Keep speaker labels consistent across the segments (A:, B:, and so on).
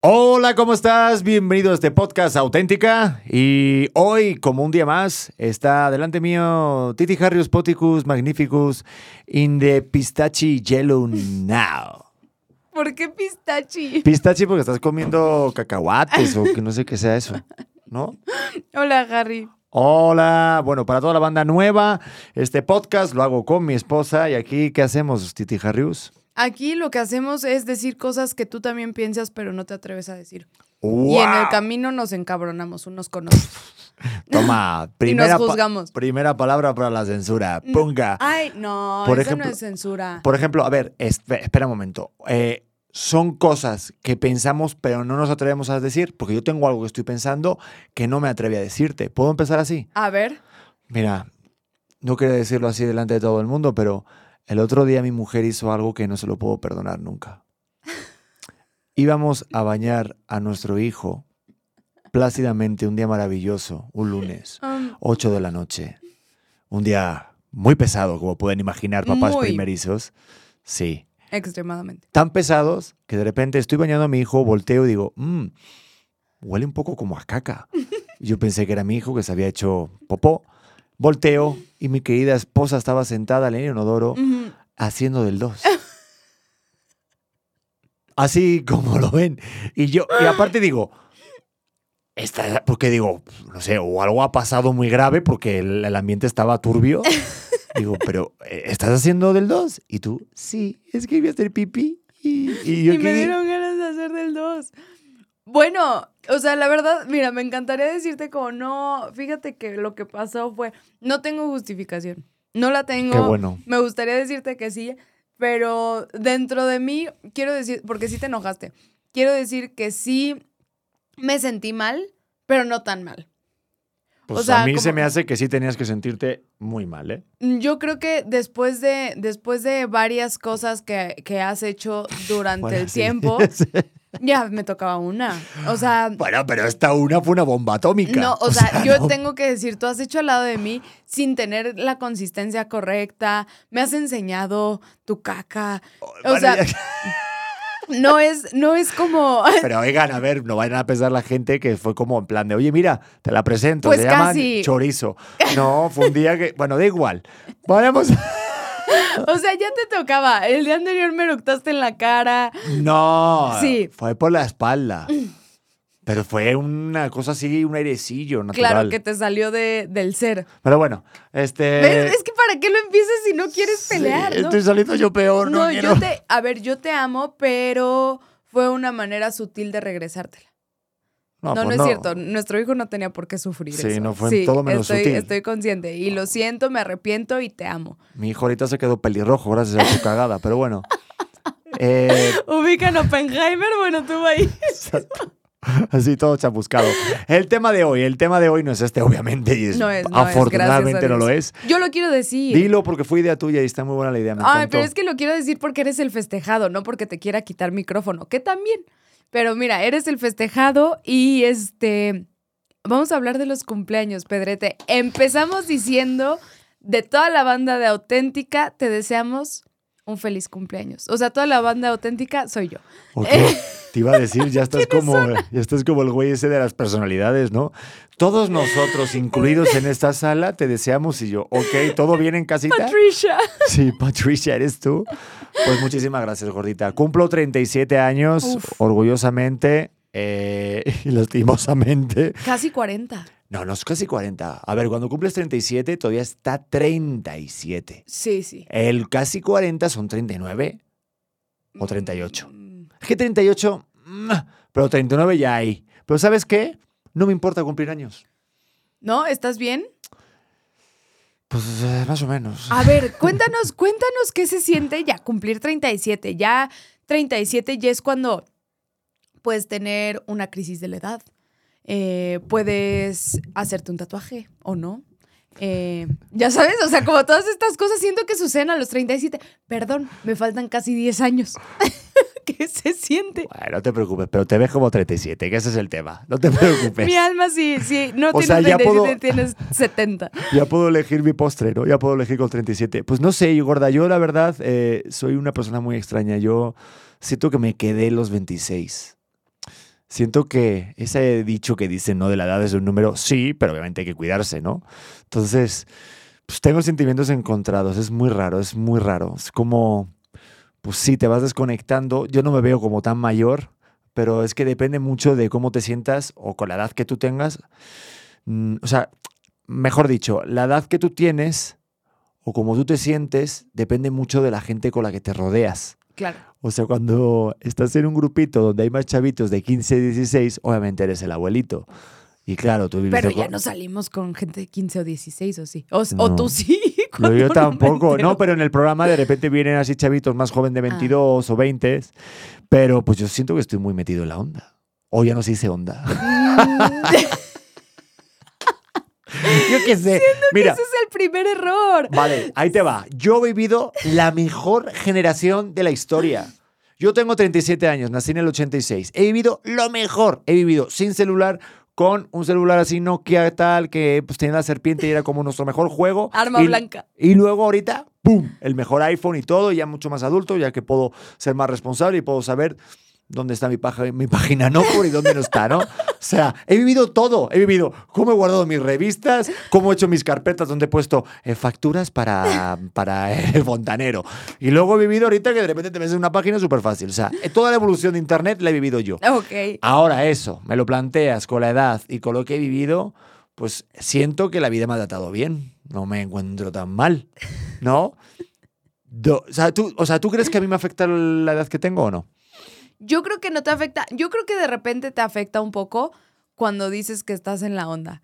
A: Hola, ¿cómo estás? Bienvenido a este podcast auténtica. Y hoy, como un día más, está delante mío Titi Harrius Poticus Magnificus in the Pistachi Yellow Now.
B: ¿Por qué pistachi?
A: Pistachi porque estás comiendo cacahuates o que no sé qué sea eso, ¿no?
B: Hola, Harry.
A: Hola, bueno, para toda la banda nueva, este podcast lo hago con mi esposa y aquí, ¿qué hacemos, Titi Harrius?
B: Aquí lo que hacemos es decir cosas que tú también piensas, pero no te atreves a decir.
A: ¡Wow!
B: Y en el camino nos encabronamos unos con otros.
A: Toma,
B: y
A: primera,
B: nos
A: pa-
B: juzgamos.
A: primera palabra para la censura. Punga.
B: Ay, no,
A: Por
B: eso
A: ejemplo-
B: no es censura.
A: Por ejemplo, a ver, espe- espera un momento. Eh, son cosas que pensamos pero no nos atrevemos a decir, porque yo tengo algo que estoy pensando que no me atreví a decirte. ¿Puedo empezar así?
B: A ver,
A: Mira, no quiero decirlo así delante de todo el mundo, pero el otro día mi mujer hizo algo que no se lo puedo perdonar nunca. Íbamos a bañar a nuestro hijo plácidamente un día maravilloso, un lunes.
B: um,
A: 8 de la noche. Un día muy pesado, como pueden imaginar papás
B: Muy.
A: primerizos. Sí.
B: extremadamente.
A: Tan pesados que de repente estoy bañando a mi hijo, volteo y digo, mmm, huele un poco como a caca. Yo pensé que era mi hijo que se había hecho popó. Volteo y mi querida esposa estaba sentada en el inodoro. Haciendo del 2. Así como lo ven. Y yo, y aparte digo, esta, porque digo, no sé, o algo ha pasado muy grave porque el, el ambiente estaba turbio. Digo, pero eh, ¿estás haciendo del 2? Y tú, sí, es que iba a hacer pipí. Y, y yo
B: Y me dieron ganas de hacer del 2. Bueno, o sea, la verdad, mira, me encantaría decirte como no, fíjate que lo que pasó fue, no tengo justificación, no la tengo.
A: Qué bueno.
B: Me gustaría decirte que sí, pero dentro de mí, quiero decir, porque sí te enojaste, quiero decir que sí me sentí mal, pero no tan mal.
A: Pues
B: o sea,
A: a mí se me hace que sí tenías que sentirte muy mal, ¿eh?
B: Yo creo que después de, después de varias cosas que, que has hecho durante
A: Bueno,
B: el
A: sí.
B: tiempo, ya me tocaba una. O sea,
A: Bueno, pero esta una fue una bomba atómica.
B: No, o, sea, yo
A: no.
B: tengo que decir, tú has hecho al lado de mí sin tener la consistencia correcta, me has enseñado tu caca. O
A: Bueno,
B: sea,
A: ya-
B: no es, no es como.
A: Pero oigan, a ver, no vayan a pensar la gente que fue como en plan de, oye, mira, te la presento,
B: Pues
A: se llaman
B: casi.
A: chorizo. No, fue un día que, bueno, da igual. Vayamos.
B: O sea, ya te tocaba. El día anterior me eructaste en la cara.
A: No,
B: Sí.
A: fue por la espalda. Pero fue una cosa así, un airecillo natural.
B: Claro que te salió de, del ser.
A: Pero bueno, este.
B: ¿Ves? Es que para qué lo empieces si no quieres
A: sí,
B: pelear, ¿no?
A: Estoy saliendo yo peor, no,
B: No,
A: quiero.
B: yo te. A ver, yo te amo, pero fue una manera sutil de regresártela. No, no,
A: pues
B: es cierto. Nuestro hijo no tenía por qué sufrir
A: Sí,
B: eso.
A: no fue todo menos
B: estoy. Estoy consciente. Y lo siento, me arrepiento y te amo.
A: Mi hijo ahorita se quedó pelirrojo gracias a su cagada, pero bueno. Eh,
B: Ubican Oppenheimer, bueno, tú ahí.
A: así todo chamuscado. El tema de hoy, el tema de hoy no es este, obviamente, y es-
B: No es, no
A: afortunadamente no lo es.
B: Yo lo quiero decir.
A: Dilo porque fue idea tuya y está muy buena la idea. Me
B: Ay,
A: encantó.
B: pero es que lo quiero decir porque eres el festejado, no porque te quiera quitar micrófono, que también. Pero mira, eres el festejado y este. Vamos a hablar de los cumpleaños, Pedrete. Empezamos diciendo de toda la banda de Auténtica, te deseamos un feliz cumpleaños. O sea, toda la banda auténtica soy yo.
A: Te iba a decir, ya estás como, ya estás como el güey ese de las personalidades, ¿no? Todos nosotros, incluidos en esta sala, te deseamos y yo, ok, ¿todo bien en casita?
B: Patricia.
A: Sí, Patricia, ¿eres tú? Pues muchísimas gracias, gordita. Cumplo 37 años,
B: Uf.
A: orgullosamente eh, y lastimosamente.
B: Casi 40.
A: No, no es casi 40. A ver, cuando cumples 37 todavía está 37.
B: Sí, sí.
A: El casi 40 son 39 o 38.
B: Mm,
A: Es que 38, mm, pero 39 ya hay. Pero ¿sabes qué? No me importa cumplir años.
B: ¿No? ¿Estás bien?
A: Pues eh, más o menos.
B: A ver, cuéntanos, cuéntanos qué se siente ya cumplir 37. Ya 37 ya es cuando puedes tener una crisis de la edad. Eh, puedes hacerte un tatuaje o no. Eh, ya sabes, o sea, como todas estas cosas siento que suceden a los 37. Perdón, me faltan casi 10 años. ¿Qué se siente?
A: Bueno, no te preocupes, pero te ves como 37, que ese es el tema. No te preocupes.
B: Mi alma sí, sí, no
A: O
B: tienes
A: sea, ya
B: 37,
A: puedo-
B: tienes 70.
A: Ya puedo elegir mi postre, ¿no? Ya puedo elegir con 37. Pues no sé, gorda, yo la verdad eh, soy una persona muy extraña. Yo siento que me quedé los 26. siento que ese dicho que dicen, ¿no? De la edad es un número, sí, pero obviamente hay que cuidarse, ¿no? Entonces, pues tengo sentimientos encontrados, es muy raro, es muy raro. Es como, pues sí, te vas desconectando. Yo no me veo como tan mayor, pero es que depende mucho de cómo te sientas o con la edad que tú tengas. Mm, O sea, mejor dicho, la edad que tú tienes o como tú te sientes depende mucho de la gente con la que te rodeas.
B: Claro.
A: O sea, cuando estás en un grupito donde hay más chavitos de 15, 16, obviamente eres el abuelito. Y claro, tú vives
B: Pero ya
A: co-
B: no salimos con gente de 15 o 16, ¿o sí? O, o
A: No.
B: tú sí. Cuando
A: yo tampoco, no, pero en el programa de repente vienen así chavitos más joven de 22 o 20, pero pues yo siento que estoy muy metido en la onda. O ya no se dice onda. yo qué sé. Mira,
B: Ese es el primer error.
A: vale, ahí te va. Yo he vivido la mejor generación de la historia. Yo tengo 37 años, nací en el 86. He vivido lo mejor. He vivido sin celular, con un celular así Nokia tal, que pues tenía la serpiente y era como nuestro mejor juego.
B: Arma
A: Y-
B: blanca.
A: y luego ahorita, ¡pum! El mejor iPhone y todo, ya mucho más adulto, ya que puedo ser más responsable y puedo saber dónde está mi, paja- mi página no por y dónde no está, ¿no? O sea, he vivido todo. He vivido cómo he guardado mis revistas, cómo he hecho mis carpetas donde he puesto eh, facturas para, para el fontanero. Y luego he vivido ahorita que de repente te ves en una página súper fácil. O sea, eh, toda la evolución de Internet la he vivido yo.
B: Ok.
A: Ahora eso, me lo planteas con la edad y con lo que he vivido, pues siento que la vida me ha tratado bien. No me encuentro tan mal, ¿no? Do- o, sea, ¿tú, o sea, ¿tú crees que a mí me afecta la edad que tengo o no?
B: Yo creo que no te afecta. Yo creo que de repente te afecta un poco cuando dices que estás en la onda.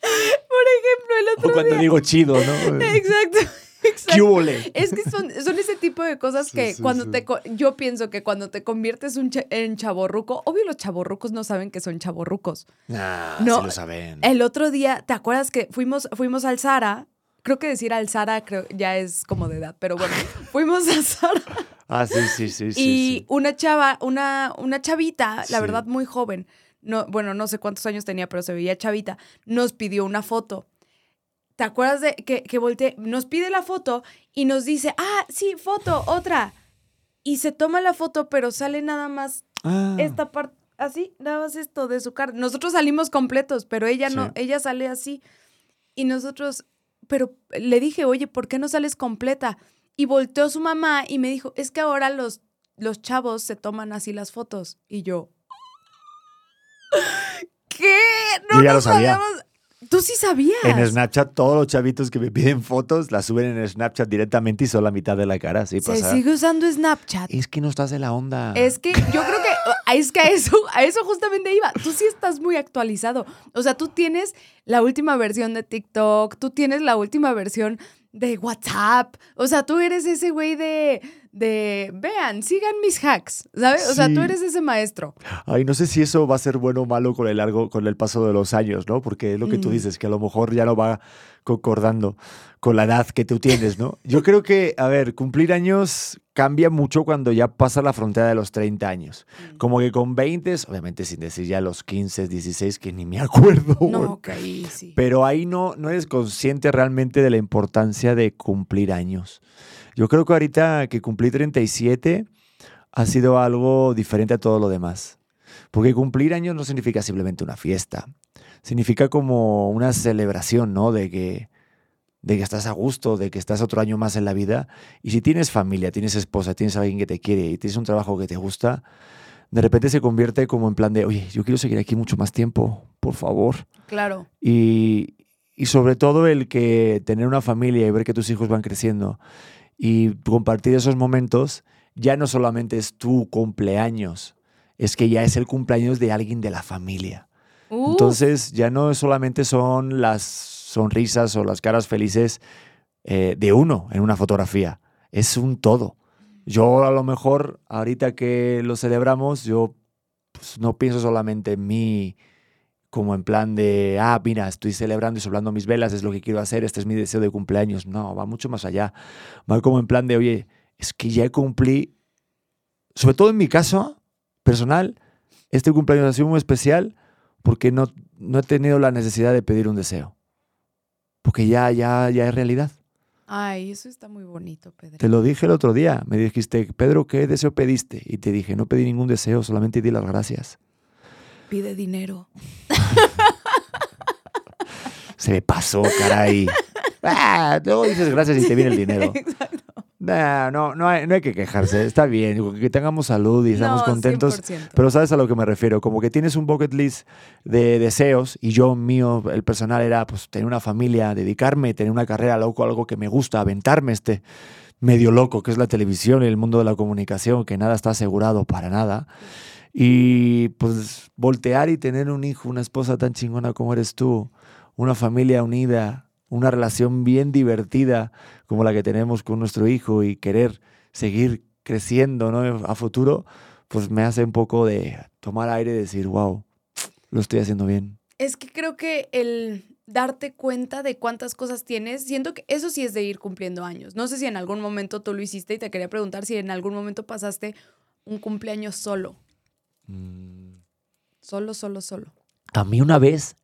B: Por ejemplo, el
A: O
B: otro
A: cuando
B: día.
A: digo chido, ¿no?
B: Exacto.
A: ¿Qué
B: Exacto.
A: hubole?
B: Es que son, son ese tipo de cosas
A: Sí,
B: que
A: sí,
B: cuando
A: sí.
B: te... Yo pienso que cuando te conviertes un cha- en chaborruco, obvio los chaborrucos no saben que son chaborrucos.
A: Nah,
B: No,
A: sí lo saben.
B: El otro día, ¿te acuerdas que fuimos, fuimos al Zara? Creo que decir al Zara creo, ya es como de edad, pero bueno, fuimos al Zara
A: Ah, sí, sí, sí, sí.
B: y
A: sí.
B: una chava, una, una chavita, la verdad muy joven, no, bueno, no sé cuántos años tenía, pero se veía chavita, nos pidió una foto. ¿Te acuerdas de que, que volteé? Nos pide la foto y nos dice, ah, sí, foto, otra. Y se toma la foto, pero sale nada más
A: Ah,
B: esta parte, así, nada más esto de su cara. Nosotros salimos completos, pero ella no, ella sale así. Y nosotros, pero le dije, oye, ¿por qué no sales completa? Y volteó su mamá y me dijo, es que ahora los, los chavos se toman así las fotos. Y yo, ¿qué? No
A: Yo ya lo
B: nos
A: sabía.
B: habíamos- Tú sí sabías.
A: En Snapchat, todos los chavitos que me piden fotos las suben en Snapchat directamente y son la mitad de la cara. Sí,
B: Se
A: pasa.
B: sigue usando Snapchat.
A: Es que no estás de la onda.
B: Es que yo creo que es que a eso, a eso justamente iba. Tú sí estás muy actualizado. O sea, tú tienes la última versión de TikTok, tú tienes la última versión de WhatsApp. O sea, tú eres ese güey de, de, vean, sigan mis hacks, ¿sabes? O sea,
A: Sí.
B: tú eres ese maestro.
A: Ay, no sé si eso va a ser bueno o malo con el largo, con el paso de los años, ¿no? Porque es lo que tú
B: Mm.
A: dices, que a lo mejor ya no va concordando con la edad que tú tienes, ¿no? Yo creo que, a ver, cumplir años cambia mucho cuando ya pasa la frontera de los 30 años. Como que con 20, obviamente sin decir ya los 15, 16, que ni me acuerdo.
B: No, ok, sí.
A: Pero ahí no, no eres consciente realmente de la importancia de cumplir años. Yo creo que ahorita que cumplí 37 ha sido algo diferente a todo lo demás. Porque cumplir años no significa simplemente una fiesta. Significa como una celebración, ¿no? De que, de que estás a gusto, de que estás otro año más en la vida. Y si tienes familia, tienes esposa, tienes alguien que te quiere y tienes un trabajo que te gusta, de repente se convierte como en plan de, oye, yo quiero seguir aquí mucho más tiempo, por favor.
B: Claro.
A: Y, y sobre todo el que tener una familia y ver que tus hijos van creciendo y compartir esos momentos ya no solamente es tu cumpleaños, es que ya es el cumpleaños de alguien de la familia. Entonces ya no solamente son las sonrisas o las caras felices eh, de uno en una fotografía, es un todo. Yo a lo mejor ahorita que lo celebramos, yo pues, no pienso solamente en mí como en plan de, ah, mira, estoy celebrando y soplando mis velas, es lo que quiero hacer, este es mi deseo de cumpleaños. No, va mucho más allá. Va como en plan de, oye, es que ya cumplí, sobre todo en mi caso personal, este cumpleaños ha sido muy especial porque no, no he tenido la necesidad de pedir un deseo. Porque ya, ya, ya es realidad.
B: Ay, eso está muy bonito, Pedro.
A: Te lo dije el otro día. Me dijiste, Pedro, ¿qué deseo pediste? Y te dije, no pedí ningún deseo, solamente di las gracias.
B: Pide dinero.
A: Se me pasó, caray. Ah, luego dices gracias y te viene el dinero.
B: Exacto.
A: Nah, no, no hay, no hay que quejarse. Está bien, que tengamos salud y estamos
B: No,
A: contentos.
B: 100%.
A: Pero sabes a lo que me refiero, como que tienes un bucket list de deseos y yo mío, el personal era pues tener una familia, dedicarme, tener una carrera loco, algo que me gusta, aventarme este medio loco que es la televisión y el mundo de la comunicación, que nada está asegurado para nada. Y pues voltear y tener un hijo, una esposa tan chingona como eres tú, una familia unida, una relación bien divertida como la que tenemos con nuestro hijo y querer seguir creciendo ¿no? a futuro, pues me hace un poco de tomar aire y decir, wow, lo estoy haciendo bien.
B: Es que creo que el darte cuenta de cuántas cosas tienes, siento que eso sí es de ir cumpliendo años. No sé si en algún momento tú lo hiciste y te quería preguntar si en algún momento pasaste un cumpleaños solo.
A: Mm.
B: Solo, solo, solo.
A: A mí una vez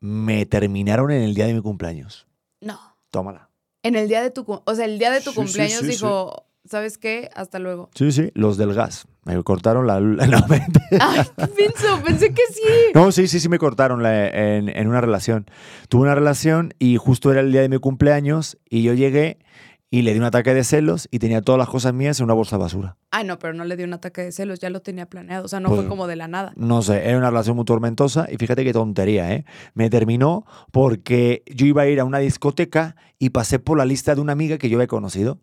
A: me terminaron en el día de mi cumpleaños.
B: No.
A: Tómala.
B: En el día de tu, o sea, el día de tu
A: Sí,
B: cumpleaños
A: sí, sí.
B: dijo, ¿sabes qué? Hasta luego.
A: Sí, sí, los del gas. Me cortaron la... No, mentira.
B: Ay, qué pinzo, pensé que sí.
A: No, sí, sí, sí me cortaron la- en, en una relación. Tuve una relación y justo era el día de mi cumpleaños y yo llegué y le di un ataque de celos y tenía todas las cosas mías en una bolsa de basura.
B: Ay, no, pero no le dio un ataque de celos, ya lo tenía planeado. O sea, no
A: Pues-
B: fue como de la nada.
A: No sé, era una relación muy tormentosa y fíjate qué tontería, ¿eh? Me terminó porque yo iba a ir a una discoteca y pasé por la lista de una amiga que yo había conocido.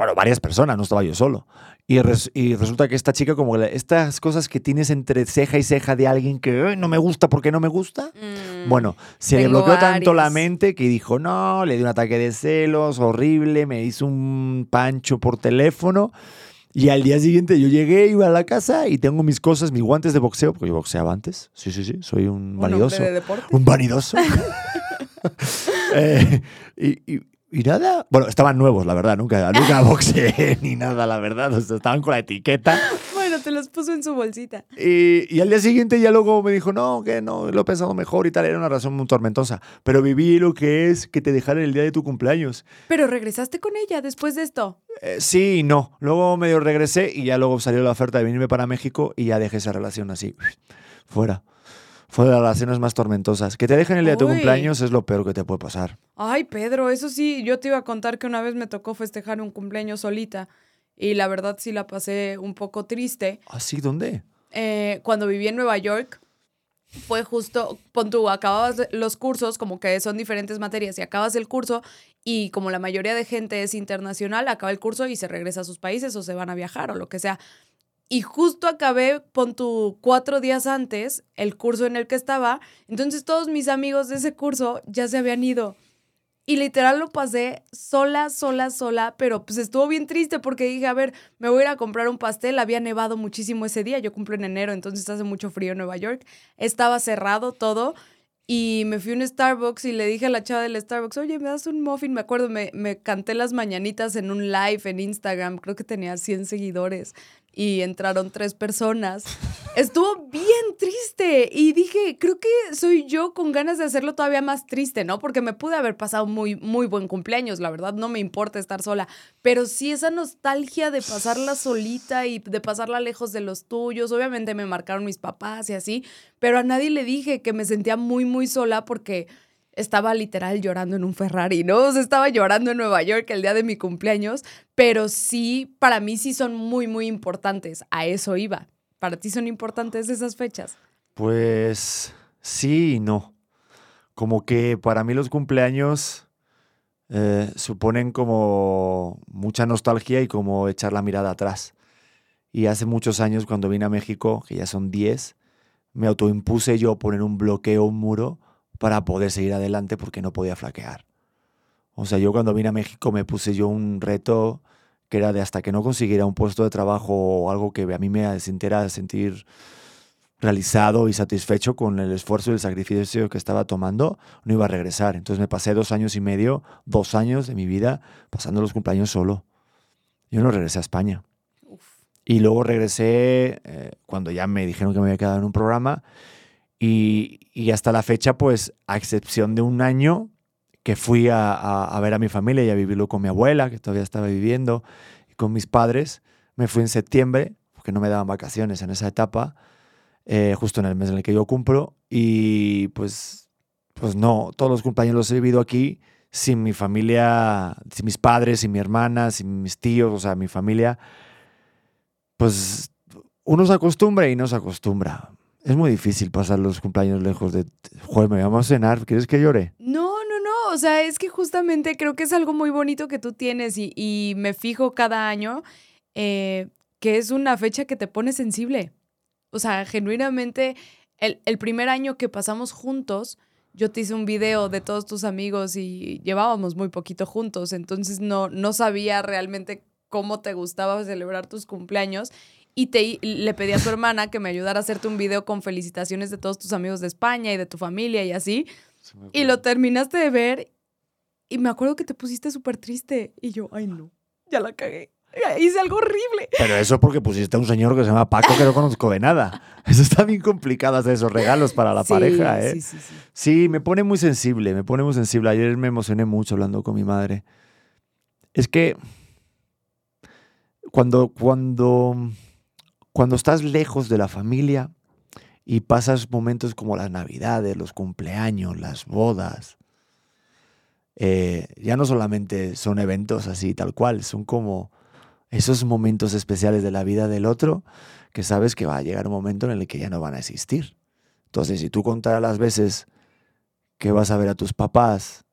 A: Bueno, varias personas, no estaba yo solo. Y, res- y resulta que esta chica, como estas cosas que tienes entre ceja y ceja de alguien que "Ay, no me gusta porque no me gusta,
B: Mm,
A: Bueno, se le bloqueó tanto la mente que dijo, no, le dio un ataque de celos, horrible, me hizo un pancho por teléfono. Y al día siguiente yo llegué, iba a la casa y tengo mis cosas, mis guantes de boxeo, porque yo boxeaba antes. Sí, sí, sí, soy un
B: un
A: vanidoso.
B: de deporte.
A: Un vanidoso. Eh, y, y- y nada, bueno, estaban nuevos, la verdad, nunca, nunca boxeé ni nada, la verdad, o sea, estaban con la etiqueta.
B: Bueno, te los puso en su bolsita.
A: Y, y al día siguiente ya luego me dijo, no, que no, lo he pensado mejor y tal. Era una razón muy tormentosa. Pero viví lo que es que te dejaran el día de tu cumpleaños.
B: Pero regresaste con ella después de esto.
A: Eh, sí y no. Luego medio regresé y ya luego salió la oferta de venirme para México y ya dejé esa relación así, fuera. Fue de las relaciones más tormentosas. Que te dejen el día de tu cumpleaños es lo peor que te puede pasar.
B: Ay, Pedro, eso sí, yo te iba a contar que una vez me tocó festejar un cumpleaños solita. Y la verdad sí la pasé un poco triste.
A: ¿Así? ¿Dónde?
B: Eh, cuando viví en Nueva York, fue justo, pon tú, acababas los cursos, como que son diferentes materias, y acabas el curso, y como la mayoría de gente es internacional, acaba el curso y se regresa a sus países o se van a viajar o lo que sea. Y justo acabé, pon tú, cuatro días antes, el curso en el que estaba, entonces todos mis amigos de ese curso ya se habían ido. Y literal lo pasé sola, sola, sola, pero pues estuvo bien triste porque dije, a ver, me voy a ir a comprar un pastel, había nevado muchísimo ese día, yo cumplo en enero, entonces hace mucho frío en Nueva York, estaba cerrado todo y me fui a un Starbucks y le dije a la chava del Starbucks, oye, ¿me das un muffin? Me acuerdo, me, me canté las mañanitas en un live en Instagram, creo que tenía 100 seguidores y entraron tres personas. Estuvo bien triste y dije, creo que soy yo con ganas de hacerlo todavía más triste, ¿no? Porque me pude haber pasado muy, muy buen cumpleaños, la verdad, no me importa estar sola, pero sí esa nostalgia de pasarla solita y de pasarla lejos de los tuyos, obviamente me marcaron mis papás y así, pero a nadie le dije que me sentía muy, muy sola porque estaba literal llorando en un Ferrari, ¿no? O estaba llorando en Nueva York el día de mi cumpleaños, pero sí, para mí sí son muy, muy importantes. A eso iba. ¿Para ti son importantes esas fechas?
A: Pues sí y no. Como que para mí los cumpleaños eh, suponen como mucha nostalgia y como echar la mirada atrás. Y hace muchos años cuando vine a México, que ya son 10, me autoimpuse yo poner un bloqueo, un muro, para poder seguir adelante porque no podía flaquear. O sea, yo cuando vine a México me puse yo un reto que era de hasta que no consiguiera un puesto de trabajo o algo que a mí me sintiera sentir realizado y satisfecho con el esfuerzo y el sacrificio que estaba tomando, no iba a regresar. Entonces me pasé dos años y medio, dos años de mi vida pasando los cumpleaños solo. Yo no regresé a España.
B: Uf.
A: Y luego regresé eh, cuando ya me dijeron que me había quedado en un programa y, y hasta la fecha, pues a excepción de un año que fui a, a- a ver a mi familia y a vivirlo con mi abuela, que todavía estaba viviendo, y con mis padres. Me fui en septiembre, porque no me daban vacaciones en esa etapa, eh, justo en el mes en el que yo cumplo. Y pues, pues no, todos los cumpleaños los he vivido aquí sin mi familia, sin mis padres, sin mi hermana, sin mis tíos, o sea, mi familia. Pues uno se acostumbra y no se acostumbra. Es muy difícil pasar los cumpleaños lejos de... Joder, me vamos a cenar, ¿quieres que llore?
B: No, no, no. O sea, es que justamente creo que es algo muy bonito que tú tienes y, y me fijo cada año eh, que es una fecha que te pone sensible. O sea, genuinamente, el, el primer año que pasamos juntos, yo te hice un video de todos tus amigos y llevábamos muy poquito juntos, entonces no, no sabía realmente cómo te gustaba celebrar tus cumpleaños. Y te, le pedí a tu hermana que me ayudara a hacerte un video con felicitaciones de todos tus amigos de España y de tu familia y así. Y lo terminaste de ver y me acuerdo que te pusiste súper triste. Y yo, ay no, ya la cagué. Hice algo horrible.
A: Pero eso porque pusiste a un señor que se llama Paco que no conozco de nada. Eso está bien complicado hacer esos regalos para la
B: Sí,
A: pareja, ¿eh?
B: Sí, sí, sí.
A: Sí, me pone muy sensible, me pone muy sensible. Ayer me emocioné mucho hablando con mi madre. Es que cuando, cuando, cuando estás lejos de la familia y pasas momentos como las navidades, los cumpleaños, las bodas, eh, ya no solamente son eventos así tal cual, son como esos momentos especiales de la vida del otro que sabes que va a llegar un momento en el que ya no van a existir. Entonces, si tú contaras las veces que vas a ver a tus papás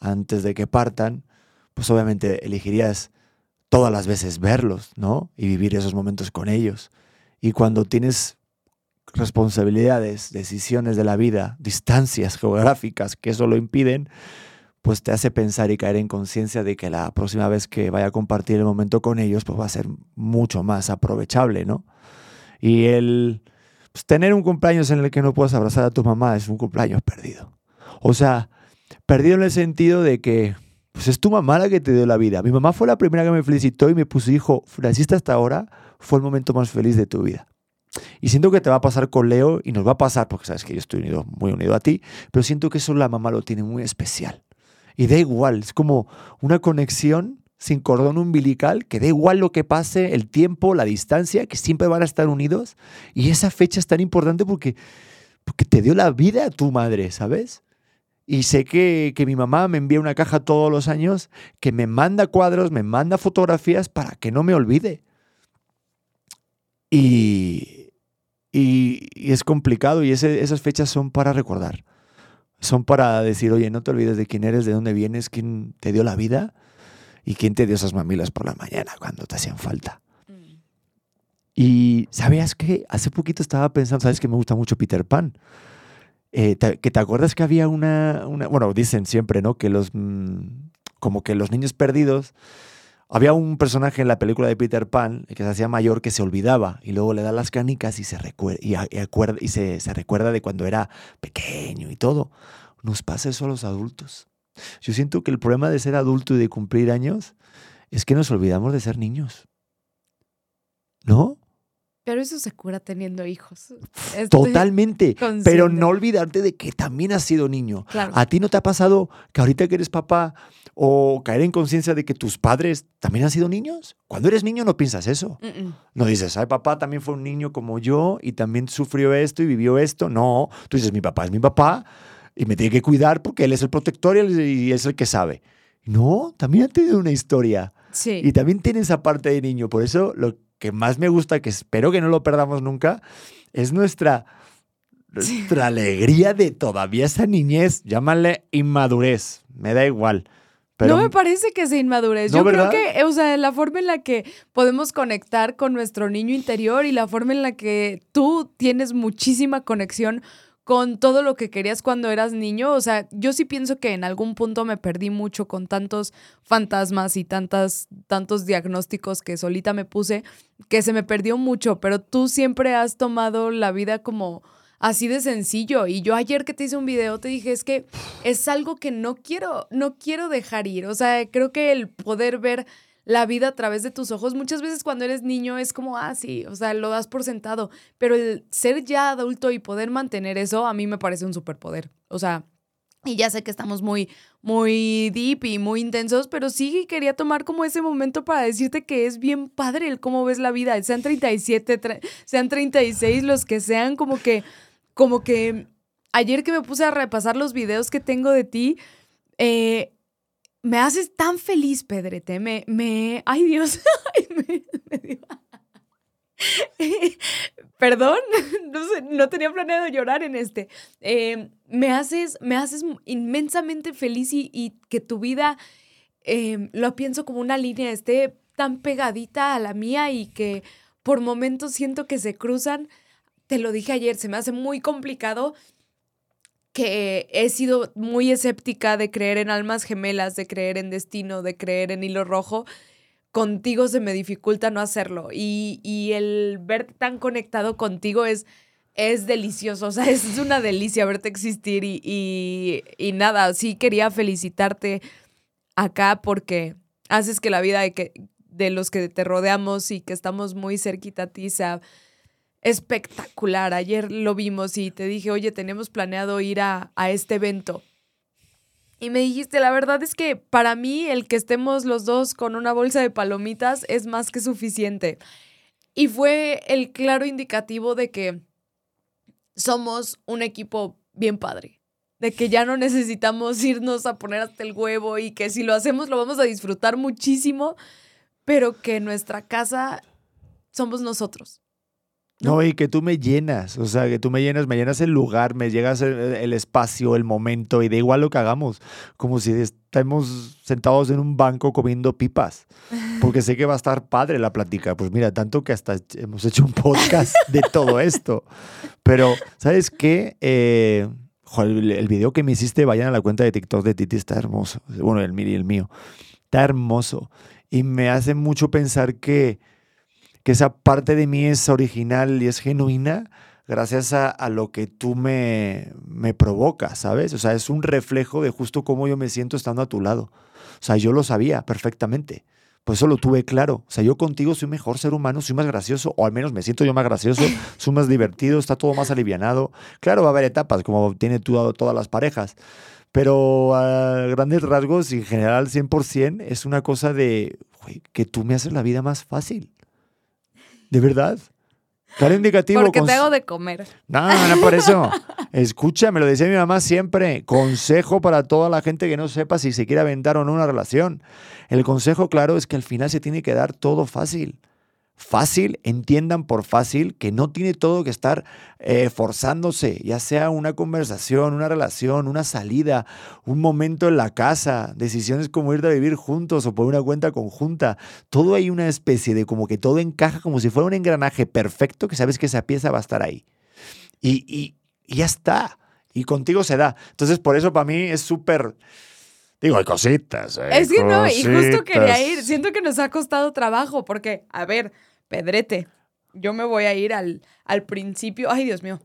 A: antes de que partan, pues obviamente elegirías todas las veces verlos, ¿no? Y vivir esos momentos con ellos. Y cuando tienes responsabilidades, decisiones de la vida, distancias geográficas que eso lo impiden, pues te hace pensar y caer en conciencia de que la próxima vez que vaya a compartir el momento con ellos, pues va a ser mucho más aprovechable, ¿no? Y el pues, tener un cumpleaños en el que no puedas abrazar a tu mamá es un cumpleaños perdido. O sea, perdido en el sentido de que pues es tu mamá la que te dio la vida. Mi mamá fue la primera que me felicitó y me puso, hijo, naciste hasta ahora, fue el momento más feliz de tu vida. Y siento que te va a pasar con Leo y nos va a pasar, porque sabes que yo estoy unido, muy unido a ti, pero siento que eso la mamá lo tiene muy especial. Y da igual, es como una conexión sin cordón umbilical, que da igual lo que pase, el tiempo, la distancia, que siempre van a estar unidos. Y esa fecha es tan importante porque, porque te dio la vida a tu madre, ¿sabes? Y sé que, que mi mamá me envía una caja todos los años, que me manda cuadros, me manda fotografías para que no me olvide. Y, y, y es complicado y ese- esas fechas son para recordar. Son para decir, oye, no te olvides de quién eres, de dónde vienes, quién te dio la vida y quién te dio esas mamilas por la mañana cuando te hacían falta.
B: Mm.
A: Y ¿sabías que Hace poquito estaba pensando, sabes que me gusta mucho Peter Pan. Eh, te- que te acuerdas que había una, una- bueno, dicen siempre, ¿no? Que los, mm, como que los niños perdidos, había un personaje en la película de Peter Pan que se hacía mayor que se olvidaba y luego le da las canicas y se recuerda, y, se recuerda de cuando era pequeño y todo. Nos pasa eso a los adultos. Yo siento que el problema de ser adulto y de cumplir años es que nos olvidamos de ser niños. ¿No?
B: Pero eso se cura teniendo hijos. Estoy
A: Totalmente. Pero no olvidarte de que también has sido niño.
B: Claro.
A: ¿A ti no te ha pasado que ahorita que eres papá o caer en conciencia de que tus padres también han sido niños? Cuando eres niño no piensas eso. No dices, ay, papá también fue un niño como yo y también sufrió esto y vivió esto. No, tú dices, mi papá es mi papá y me tiene que cuidar porque él es el protector y es el que sabe. No, también ha tenido una historia.
B: Sí.
A: Y también tiene esa parte de niño. Por eso lo que más me gusta, que espero que no lo perdamos nunca, es nuestra, nuestra alegría de todavía esa niñez. Llámale inmadurez. Me da igual. Pero
B: no me parece que sea inmadurez.
A: ¿No,
B: Yo
A: verdad?
B: creo que, o sea, la forma en la que podemos conectar con nuestro niño interior y la forma en la que tú tienes muchísima conexión con todo lo que querías cuando eras niño. O sea, yo sí pienso que en algún punto me perdí mucho con tantos fantasmas y tantas, tantos diagnósticos que solita me puse, que se me perdió mucho, pero tú siempre has tomado la vida como así de sencillo. Y yo ayer que te hice un video te dije, es que es algo que no quiero, no quiero dejar ir. O sea, creo que el poder ver la vida a través de tus ojos, muchas veces cuando eres niño es como, ah, sí, o sea, lo das por sentado. Pero el ser ya adulto y poder mantener eso, a mí me parece un superpoder. O sea, Y ya sé que estamos muy, muy deep y muy intensos, pero sí quería tomar como ese momento para decirte que es bien padre el cómo ves la vida. Sean 37, tre- sean 36, los que sean, como que, como que ayer que me puse a repasar los videos que tengo de ti, eh, me haces tan feliz, Pedrete. Me, me, ay Dios, Ay, me- Perdón, no, sé, no tenía planeado llorar en este. Eh, me, haces, me haces inmensamente feliz y, que tu vida, eh, lo pienso como una línea, esté tan pegadita a la mía y que por momentos siento que se cruzan. Te lo dije ayer, se me hace muy complicado que he sido muy escéptica de creer en almas gemelas, de creer en destino, de creer en hilo rojo contigo se me dificulta no hacerlo. Y, y el verte tan conectado contigo es, es delicioso. O sea, es una delicia verte existir. Y, y, y nada, sí quería felicitarte acá porque haces que la vida de, que, de los que te rodeamos y que estamos muy cerquita a ti sea espectacular. Ayer lo vimos y te dije, oye, tenemos planeado ir a, a este evento. Y me dijiste, la verdad es que para mí el que estemos los dos con una bolsa de palomitas es más que suficiente. Y fue el claro indicativo de que somos un equipo bien padre. De que ya no necesitamos irnos a poner hasta el huevo y que si lo hacemos lo vamos a disfrutar muchísimo, pero que nuestra casa somos nosotros.
A: No, y que tú me llenas, o sea, que tú me llenas, me llenas el lugar, me llegas el, el espacio, el momento, y da igual lo que hagamos, como si estemos sentados en un banco comiendo pipas, porque sé que va a estar padre la plática. Pues mira, tanto que hasta hemos hecho un podcast de todo esto. Pero, ¿sabes qué? Eh, el video que me hiciste, vayan a la cuenta de TikTok de Titi, está hermoso. Bueno, el mío y el mío. Está hermoso. Y me hace mucho pensar que que esa parte de mí es original y es genuina gracias a, a lo que tú me, me provocas, ¿sabes? O sea, es un reflejo de justo cómo yo me siento estando a tu lado. O sea, yo lo sabía perfectamente. Por eso lo tuve claro. O sea, yo contigo soy mejor ser humano, soy más gracioso, o al menos me siento yo más gracioso, soy más divertido, está todo más alivianado. Claro, va a haber etapas, como tiene tú, todas las parejas. Pero a grandes rasgos, y en general 100%, es una cosa de güey, que tú me haces la vida más fácil. ¿De verdad? Claro indicativo.
B: Porque te hago de comer.
A: No, no por eso. Escucha, me lo decía mi mamá siempre. Consejo para toda la gente que no sepa si se quiere aventar o no una relación. El consejo claro es que al final se tiene que dar todo fácil. Fácil, entiendan por fácil que no tiene todo que estar eh, forzándose, ya sea una conversación, una relación, una salida, un momento en la casa, decisiones como ir a vivir juntos o por una cuenta conjunta. Todo hay una especie de como que todo encaja como si fuera un engranaje perfecto que sabes que esa pieza va a estar ahí. Y, y, y ya está. Y contigo se da. Entonces, por eso para mí es súper. Digo, hay cositas. hay
B: Es que no, y justo quería ir. Siento que nos ha costado trabajo porque, a ver, Pedrete, yo me voy a ir al, al principio, ay Dios mío,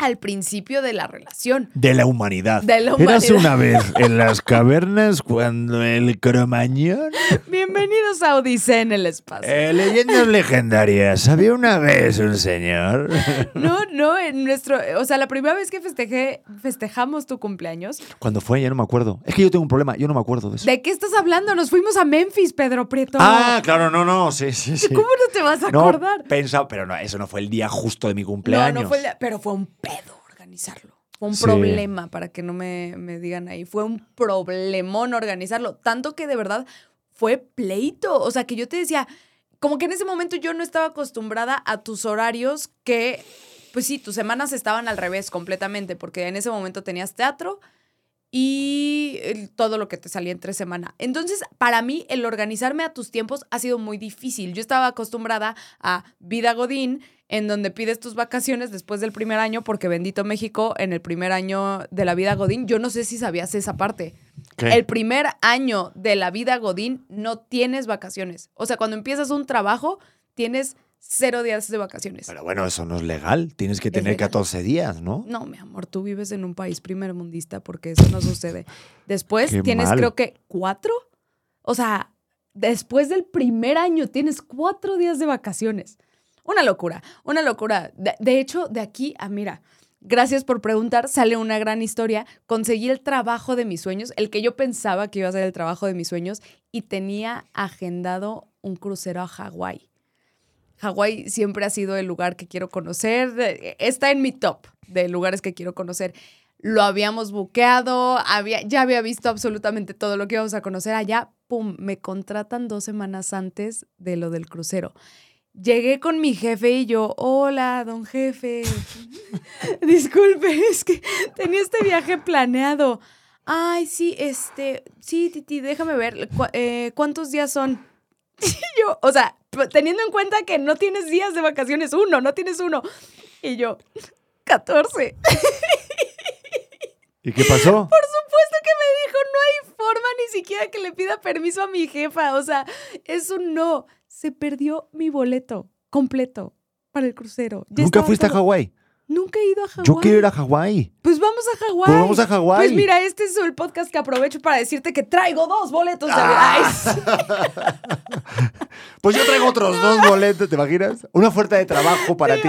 B: al principio de la relación.
A: De la humanidad.
B: De la
A: Eras
B: humanidad.
A: una vez en las cavernas cuando el cromañón.
B: Bienvenidos a Odisea en el espacio.
A: Eh, leyendas legendarias. Había una vez un señor.
B: No, no, en nuestro, o sea, la primera vez que festejé, festejamos tu cumpleaños.
A: Cuando fue, ya no me acuerdo. Es que yo tengo un problema, yo no me acuerdo de eso.
B: ¿De qué estás hablando? Nos fuimos a Memphis, Pedro Prieto.
A: Ah, claro, no, no, sí, sí, sí.
B: ¿Cómo no te vas a
A: No,
B: acordar?
A: pensaba, pero no, eso no fue el día justo de mi
B: No,
A: cumpleaños.
B: no fue el de- pero fue un pedo organizarlo. Fue un
A: Sí.
B: problema, para que no me, me digan ahí. Fue un problemón organizarlo. Tanto que de verdad fue pleito. O sea, que yo te decía, como que en ese momento yo no estaba acostumbrada a tus horarios que, pues sí, tus semanas estaban al revés completamente, porque en ese momento tenías teatro y todo lo que te salía entre semana. Entonces, para mí, el organizarme a tus tiempos ha sido muy difícil. Yo estaba acostumbrada a vida Godín, en donde pides tus vacaciones después del primer año, porque bendito México, en el primer año de la vida Godín, yo no sé si sabías esa parte.
A: ¿Qué?
B: El primer año de la vida Godín no tienes vacaciones. O sea, cuando empiezas un trabajo, tienes cero días de vacaciones.
A: Pero bueno, eso no es legal. Tienes que tener
B: legal.
A: 14 días, ¿no?
B: No, mi amor, tú vives en un país primermundista porque eso no sucede. Después
A: Qué
B: tienes,
A: mal.
B: creo que, cuatro. O sea, después del primer año tienes cuatro días de vacaciones. Una locura, una locura. De, hecho, de aquí a, mira, Gracias por preguntar, sale una gran historia. Conseguí el trabajo de mis sueños, el que yo pensaba que iba a ser el trabajo de mis sueños, y tenía agendado un crucero a Hawái. Hawái siempre ha sido el lugar que quiero conocer, de- está en mi top de lugares que quiero conocer. Lo habíamos buqueado, había, ya había visto absolutamente todo lo que íbamos a conocer allá. ¡Pum! Me contratan dos semanas antes de lo del crucero. Llegué con mi jefe y yo, hola, don jefe. Disculpe, es que tenía este viaje planeado. Ay, sí, este, sí, Titi, déjame ver, cu- eh, ¿cuántos días son? Y yo, o sea, teniendo en cuenta que no tienes días de vacaciones, uno, no tienes uno. Y yo, 14.
A: ¿Y qué pasó?
B: Por supuesto que me dijo, no hay forma ni siquiera que le pida permiso a mi jefa. O sea, es un no. Se perdió mi boleto completo para el crucero. Ya
A: ¿Nunca fuiste a. Hawái?
B: Nunca he ido a Hawái.
A: Yo quiero ir a Hawái.
B: Pues vamos a Hawái.
A: Pues vamos a Hawái.
B: Pues mira, este es el podcast que aprovecho para decirte que traigo dos boletos de
A: Ah. Pues yo traigo otros dos boletos, ¿te imaginas? Una oferta de trabajo para ti.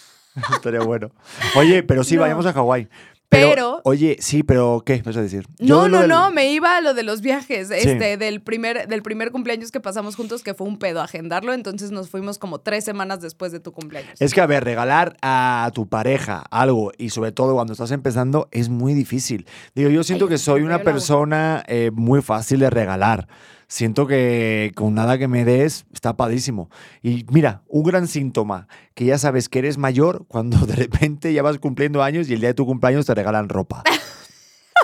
A: Estaría bueno. Oye, pero sí,
B: No.
A: vayamos a Hawái.
B: Pero-
A: Oye, sí, pero ¿qué vas a decir?
B: No,
A: Yo
B: no,
A: del-
B: no, me iba a lo de los viajes, este, del primer, del primer cumpleaños que pasamos juntos, que fue un pedo agendarlo, entonces nos fuimos como tres semanas después de tu cumpleaños.
A: Es que, a ver, regalar a tu pareja algo y sobre todo cuando estás empezando es muy difícil. Digo, yo siento
B: Ay,
A: que soy una persona eh, muy fácil de regalar. Siento que con nada que me des está padrísimo. Y mira, un gran síntoma que ya sabes que eres mayor cuando de repente ya vas cumpliendo años y el día de tu cumpleaños te regalan ropa.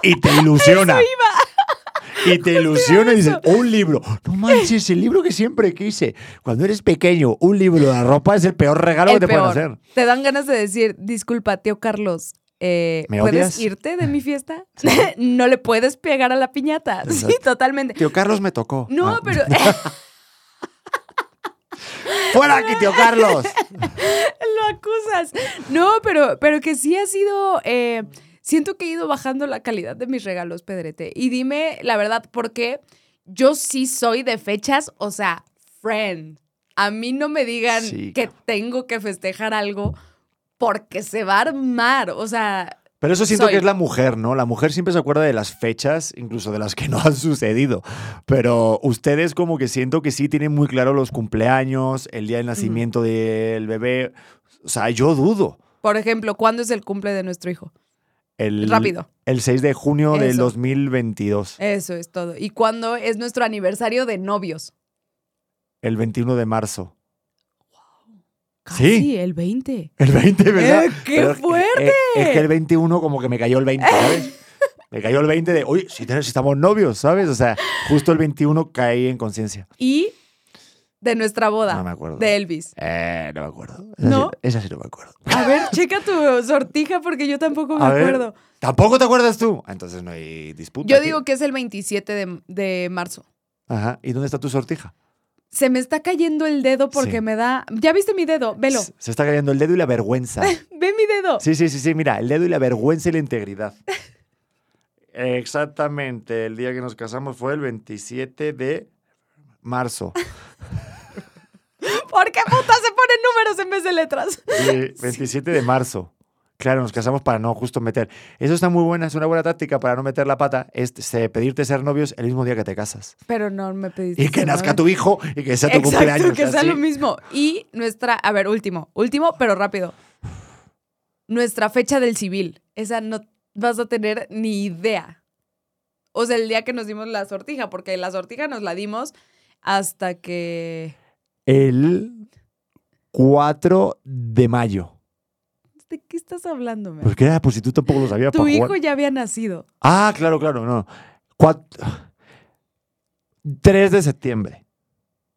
A: Y te ilusiona. Y te ilusiona y dices, un libro. No manches, el libro que siempre quise. Cuando eres pequeño, un libro de ropa es el peor regalo
B: El
A: que te pueden hacer.
B: Te dan ganas de decir, disculpa, tío Carlos, eh,
A: ¿Me
B: ¿puedes irte de mi fiesta? no le puedes pegar a la piñata. Sí, totalmente.
A: Tío Carlos me tocó.
B: No,
A: Ah.
B: pero
A: ¡Fuera aquí, tío Carlos!
B: lo acusas. No, pero, pero que sí ha sido. eh, siento que he ido bajando la calidad de mis regalos, Pedrete. Y dime la verdad, porque yo sí soy de fechas, o sea, friend. A mí no me digan
A: Sí,
B: que tengo que festejar algo porque se va a armar. O sea,
A: Pero eso siento
B: Soy.
A: que es la mujer, ¿no? La mujer siempre se acuerda de las fechas, incluso de las que no han sucedido. Pero ustedes como que siento que sí tienen muy claro los cumpleaños, el día del nacimiento del bebé. O sea, yo dudo.
B: por ejemplo, ¿cuándo es el cumple de nuestro hijo?
A: El,
B: Rápido.
A: El 6 de junio del
B: Eso.
A: 2022.
B: Eso es todo. ¿Y cuándo es nuestro aniversario de novios?
A: El 21 de marzo.
B: Casi,
A: Sí.
B: el 20.
A: El 20, ¿verdad?
B: ¡Eh, qué
A: Pero
B: fuerte!
A: eh, Es, que el 21 como que me cayó el 20, ¿sabes? Me cayó el 20 de, oye, si, tenemos- si estamos novios, ¿sabes? O sea, justo el 21 caí en conciencia.
B: Y de nuestra boda.
A: No me acuerdo.
B: De Elvis.
A: Eh, no me acuerdo. Esa,
B: ¿No?
A: Sí, esa sí no me acuerdo.
B: A ver, checa tu sortija porque yo tampoco me
A: A ver.
B: acuerdo.
A: ¿Tampoco te acuerdas tú? Ah, Entonces no hay disputa.
B: Yo
A: aquí.
B: digo que es el 27 de, de marzo.
A: Ajá. ¿Y dónde está tu sortija?
B: Se me está cayendo el dedo porque
A: Sí.
B: me da. ¿Ya viste mi dedo? Velo.
A: Se se está cayendo el dedo y la vergüenza.
B: Ve mi dedo.
A: Sí, sí, sí, sí. Mira, el dedo y la vergüenza y la integridad. Exactamente. El día que nos casamos fue el 27 de marzo.
B: ¿Por qué puta se ponen números en vez de letras?
A: Sí, 27 de marzo. Claro, nos casamos para no justo meter. Eso está muy buena, es una buena táctica para no meter la pata, es pedirte ser novios el mismo día que te casas.
B: Pero no me pediste.
A: Y que
B: ser
A: nazca tu hijo y que sea tu
B: Exacto,
A: cumpleaños.
B: que sea
A: así.
B: lo mismo. Y nuestra. A ver, último. Último, pero rápido. Nuestra fecha del civil. Esa no vas a tener ni idea. O sea, el día que nos dimos la sortija, porque la sortija nos la dimos hasta que.
A: El 4 de mayo.
B: ¿De qué estás hablando, man?
A: Pues que era, pues si tú tampoco lo sabías
B: Tu hijo
A: jugar.
B: ya había nacido.
A: Ah, claro, claro, no. Cuat- 3 de septiembre.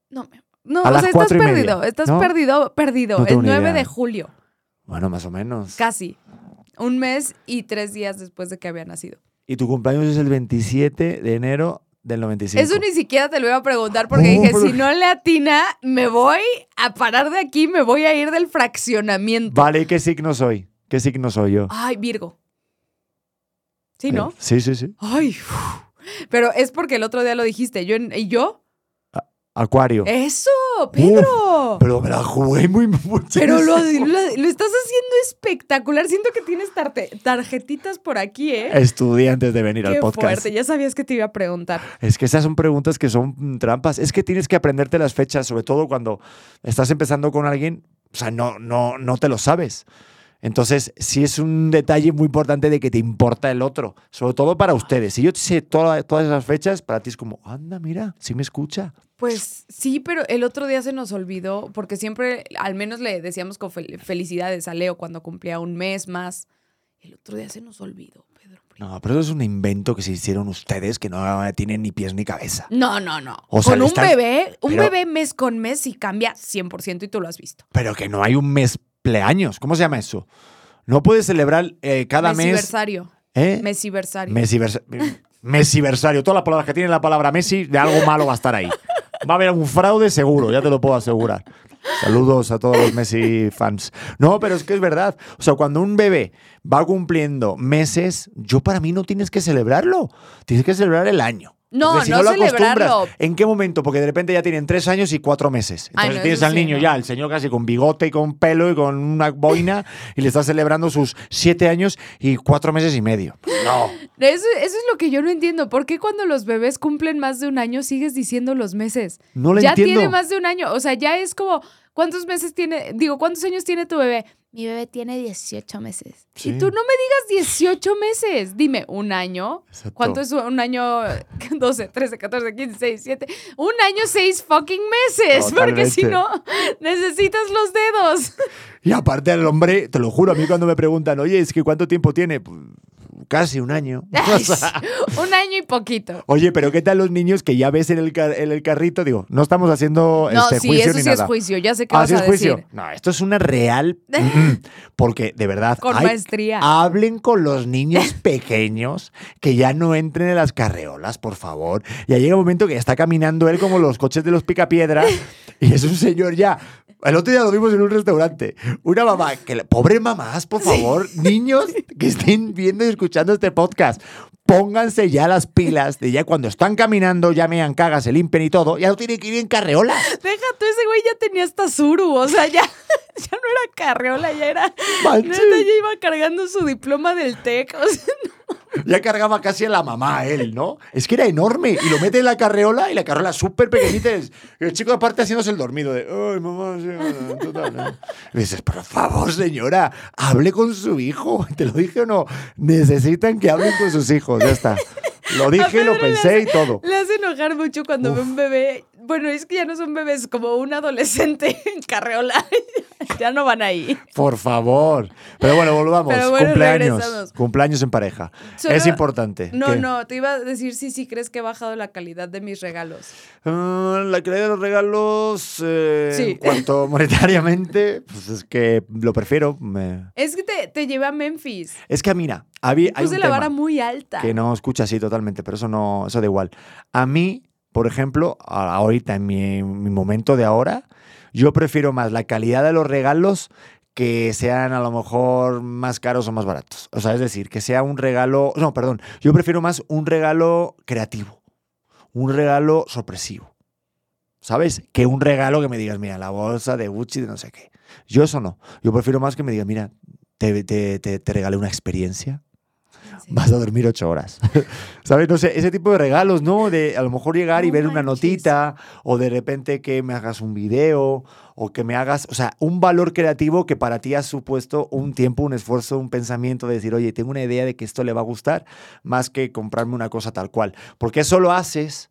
B: No, me- no
A: A
B: o sea, estás
A: cuatro
B: perdido. Estás
A: ¿no?
B: perdido, perdido.
A: No
B: el
A: ni
B: 9
A: idea.
B: de julio.
A: Bueno, más o menos.
B: Casi. Un mes y tres días después de que había nacido.
A: Y tu cumpleaños es el 27 de enero del 95.
B: Eso ni siquiera te lo iba a preguntar porque
A: Oh,
B: dije,
A: pero-
B: si no le atina, me voy a parar de aquí, me voy a ir del fraccionamiento.
A: Vale, ¿y qué signo soy? ¿Qué signo soy yo?
B: Ay, Virgo. ¿Sí, no?
A: Eh, Sí, sí, sí.
B: Ay, uf. pero es porque el otro día lo dijiste. Yo, en- ¿Y yo?
A: Acuario.
B: Eso. Pedro.
A: Pero me la jugué muy mucho.
B: Pero lo, lo- lo estás haciendo espectacular. Siento que tienes tarjetitas por aquí, ¿eh?
A: Estudié antes de venir al podcast.
B: fuerte. Ya sabías que te iba a preguntar.
A: Es que esas son preguntas que son mm, trampas. Es que tienes que aprenderte las fechas, sobre todo cuando estás empezando con alguien, o sea, no, no, no te lo sabes. Entonces, sí es un detalle muy importante de que te importa el otro, sobre todo para ustedes. Si yo sé toda- todas esas fechas, para ti es como, anda, mira, sí me escucha.
B: Pues sí, pero el otro día se nos olvidó, porque siempre, al menos le decíamos con fel- felicidades a Leo cuando cumplía un mes más. El otro día se nos olvidó, Pedro.
A: No, pero eso es un invento que se hicieron ustedes que no tienen ni pies ni cabeza.
B: No, no, no.
A: O sea,
B: con un
A: estás-
B: bebé, un
A: pero-
B: bebé mes con mes sí cambia 100% y tú lo has visto.
A: Pero que no hay un mes pleaños. ¿Cómo se llama eso? No puedes celebrar eh, cada mes.
B: Mesiversario.
A: ¿Eh?
B: Mesiversario.
A: Mesiversa- Mesiversario. Todas las palabras que tiene la palabra Messi, de algo malo va a estar ahí. Va a haber algún fraude seguro, ya te lo puedo asegurar. Saludos a todos los Messi fans. No, pero es que es verdad. O sea, cuando un bebé va cumpliendo meses, yo para mí no tienes que celebrarlo. Tienes que celebrar el año.
B: No,
A: si
B: no
A: lo
B: celebrarlo.
A: ¿En qué momento? Porque de repente ya tienen tres años y cuatro meses.
B: Ay,
A: Entonces
B: no,
A: tienes al
B: sí,
A: niño
B: no.
A: ya, el señor casi con bigote y con pelo y con una boina y le estás celebrando sus siete años y cuatro meses y medio. No.
B: Eso, eso es lo que yo no entiendo. ¿Por qué cuando los bebés cumplen más de un año sigues diciendo los meses?
A: No
B: ya
A: entiendo.
B: tiene más de un año. O sea, ya es como, ¿cuántos meses tiene? Digo, ¿cuántos años tiene tu bebé? Mi bebé tiene 18 meses.
A: Sí.
B: Y tú no me digas 18 meses. Dime, ¿un año?
A: Exacto.
B: ¿Cuánto es un año? 12, 13, 14, 15, 16, 17. Un año, seis fucking meses. Porque si no, necesitas los dedos.
A: Y aparte el hombre, te lo juro, a mí cuando me preguntan, oye, es que ¿cuánto tiempo tiene? Casi un año.
B: Un año y poquito.
A: Oye, pero ¿qué tal los niños que ya ves en el, car- en el carrito? Digo, no estamos haciendo
B: No,
A: este
B: sí,
A: juicio
B: eso
A: ni
B: sí
A: nada.
B: es juicio. Ya sé qué
A: ¿Ah,
B: vas
A: sí es
B: a
A: juicio?
B: decir.
A: No, esto es una real... Mm, Porque, de verdad...
B: Con
A: hay-
B: maestría.
A: Hablen con los niños pequeños que ya no entren en las carreolas, por favor. Ya llega un momento que está caminando él como los coches de los picapiedra y es un señor ya... El otro día lo vimos en un restaurante. Una mamá, que le- pobre mamás, por favor, niños que estén viendo y escuchando este podcast, pónganse ya las pilas de ya cuando están caminando, ya mean cagas, se limpian y todo, ya no tienen que ir en carreola.
B: Deja tú, ese güey ya tenía hasta suru, o sea, ya, ya no era carreola, ya era.
A: Manches.
B: Neta, ya iba cargando su diploma del TEC. O sea,
A: Ya cargaba casi a la mamá él, ¿no? Es que era enorme. Y lo mete en la carreola y la carreola súper pequeñita. es- y el chico aparte haciéndose el dormido de, ay, mamá, sí, bueno, total, ¿no?". Y dices, por favor, señora, hable con su hijo. ¿Te lo dije o no? Necesitan que hablen con sus hijos. Ya está. Lo dije, lo pensé y todo.
B: le hace enojar mucho cuando ve
A: Uf.
B: un bebé. Bueno, es que ya no son bebés, como un adolescente en carreola. ya no van ahí.
A: Por favor. Pero bueno, volvamos.
B: Pero bueno,
A: cumpleaños.
B: regresamos.
A: Cumpleaños en pareja.
B: Solo-
A: es importante.
B: No, no, te iba a decir si sí crees que he bajado la calidad de mis regalos.
A: Ah, la calidad de los regalos, eh,
B: Sí.
A: en cuanto monetariamente, pues es que lo prefiero. me-
B: Es que te, te llevé a Memphis.
A: Es que, mira, había, hay
B: Puse
A: un
B: la
A: tema
B: vara muy alta.
A: que no escucha así totalmente, pero eso no, eso da igual. A mí, por ejemplo, ahorita, en mi, en mi momento de ahora, yo prefiero más la calidad de los regalos que sean a lo mejor más caros o más baratos. O sea, es decir, que sea un regalo, no, perdón, yo prefiero más un regalo creativo, un regalo sorpresivo. ¿Sabes? Que un regalo que me digas, mira, la bolsa de Gucci de no sé qué. Yo eso no. Yo prefiero más que me digas, mira, te, te, te, te regalé una experiencia
B: Sí.
A: vas a dormir ocho horas. ¿Sabes? No sé, ese tipo de regalos, ¿no? De a lo mejor llegar y
B: No
A: ver una notita, o de repente que me hagas un video, o que me hagas, o sea, un valor creativo que para ti ha supuesto un tiempo, un esfuerzo, un pensamiento de decir, oye, tengo una idea de que esto le va a gustar, más que comprarme una cosa tal cual. Porque eso lo haces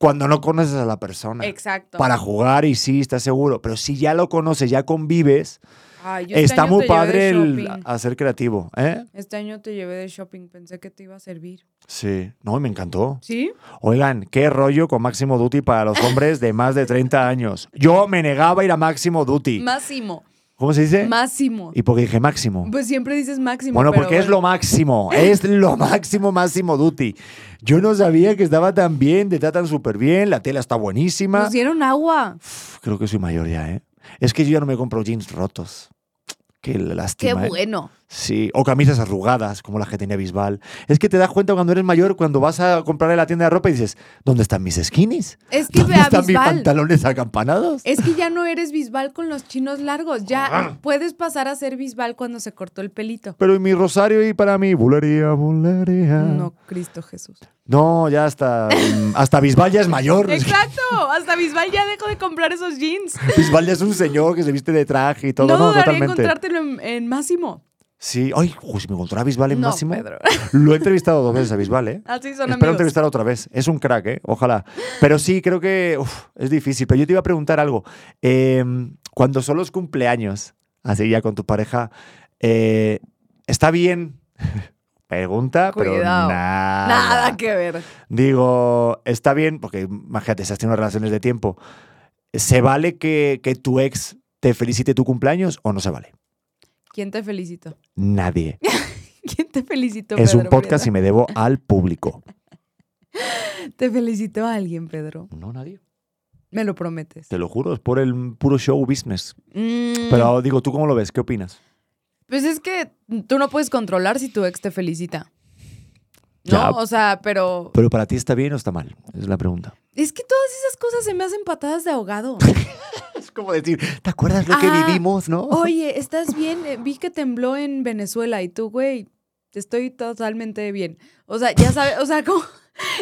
A: cuando no conoces a la persona.
B: Exacto.
A: Para jugar y sí, estás seguro. Pero si ya lo conoces, ya convives,
B: Ay, yo este
A: está
B: año
A: muy
B: te llevé de
A: padre el
B: shopping.
A: hacer creativo. ¿eh?
B: Este año te llevé de shopping, pensé que te iba a servir.
A: Sí, no, me encantó.
B: ¿Sí?
A: Oigan, qué rollo con Máximo Duty para los hombres de más de 30 años. Yo me negaba a ir a Máximo Duty.
B: Máximo.
A: ¿Cómo se dice?
B: Máximo.
A: ¿Y por qué dije Máximo?
B: Pues siempre dices máximo.
A: Bueno,
B: pero
A: porque es lo máximo, es lo máximo Máximo Duty. Yo no sabía que estaba tan bien, te tratan súper bien, la tela está buenísima.
B: Nos dieron agua.
A: Uf, Creo que soy mayor ya, ¿eh? Es que yo ya no me compro jeans rotos. Qué
B: Qué
A: lástima. ¿eh?
B: bueno.
A: Sí, o camisas arrugadas, como la que tenía Bisbal. Es que te das cuenta cuando eres mayor, cuando vas a comprarle la tienda de ropa y dices, ¿dónde están mis skinnies?
B: Es que
A: ¿Dónde están mis pantalones acampanados?
B: Es que ya no eres Bisbal con los chinos largos. Ya
A: Ah.
B: puedes pasar a ser Bisbal cuando se cortó el pelito.
A: Pero y mi rosario y para mí, bulería, bulería.
B: No, Cristo Jesús.
A: No, ya hasta, hasta Bisbal ya es mayor.
B: Exacto. Hasta Bisbal ya dejó de comprar esos jeans.
A: Bisbal ya es un señor que se viste de traje y todo.
B: no
A: No,
B: dudaría en
A: totalmente.
B: encontrártelo en, en Máximo.
A: Sí, ay, uy, si me encontró a Bisbal en
B: no,
A: máximo.
B: Pedro.
A: Lo he entrevistado dos veces a Bisbal, ¿eh?
B: Así son
A: Espero
B: amigos.
A: entrevistar otra vez. Es un crack, ¿eh? Ojalá. Pero sí, creo que uf, es difícil. Pero yo te iba a preguntar algo. Eh, cuando son los cumpleaños, así ya con tu pareja, eh, ¿está bien? Pregunta, pero nada.
B: Nada que ver.
A: Digo, está bien, porque imagínate, si has tenido relaciones de tiempo. ¿Se vale que, que tu ex te felicite tu cumpleaños o no se vale?
B: ¿Quién te felicitó?
A: Nadie.
B: ¿Quién te felicitó,
A: es un podcast y me debo al público.
B: Te felicitó a alguien, Pedro.
A: No, nadie.
B: Me lo prometes.
A: Te lo juro, es por el puro show business.
B: Mm,
A: Pero digo, ¿tú cómo lo ves? ¿Qué opinas?
B: Pues es que tú no puedes controlar si tu ex te felicita. ¿No?
A: Ya.
B: O sea, pero
A: ¿Pero para ti está bien o está mal? Es la pregunta.
B: es que todas esas cosas se me hacen patadas de ahogado.
A: Es como decir, ¿te acuerdas lo que vivimos, no?
B: Oye, ¿estás bien? Eh, Vi que tembló en Venezuela y tú, güey, estoy totalmente bien. O sea, ya sabes, o sea, como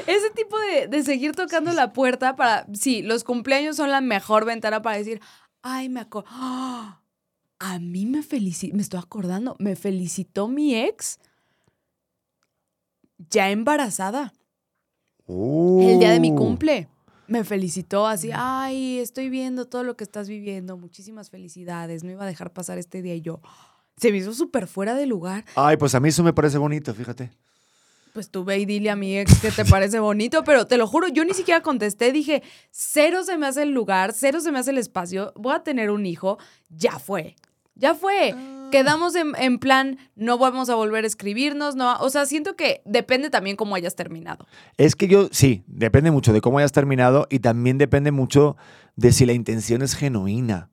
B: ese tipo de, de seguir tocando la puerta para, sí, los cumpleaños son la mejor ventana para decir, ay, me acuerdo, a mí me felicitó, me estoy acordando, me felicitó mi ex ya embarazada. El día de mi
A: Uh.
B: cumple. Me felicitó así, ay, estoy viendo todo lo que estás viviendo, muchísimas felicidades, no iba a dejar pasar este día y yo. Se me hizo súper fuera de lugar.
A: Ay, pues a mí eso me parece bonito, fíjate.
B: Pues tú ve y dile a mi ex que te parece bonito, pero te lo juro, yo ni siquiera contesté, dije, cero se me hace el lugar, cero se me hace el espacio, voy a tener un hijo, ya fue, ya fue. Quedamos en, en plan, no vamos a volver a escribirnos, no, o sea, siento que depende también cómo hayas terminado.
A: Es que yo, sí, depende mucho de cómo hayas terminado y también depende mucho de si la intención es genuina.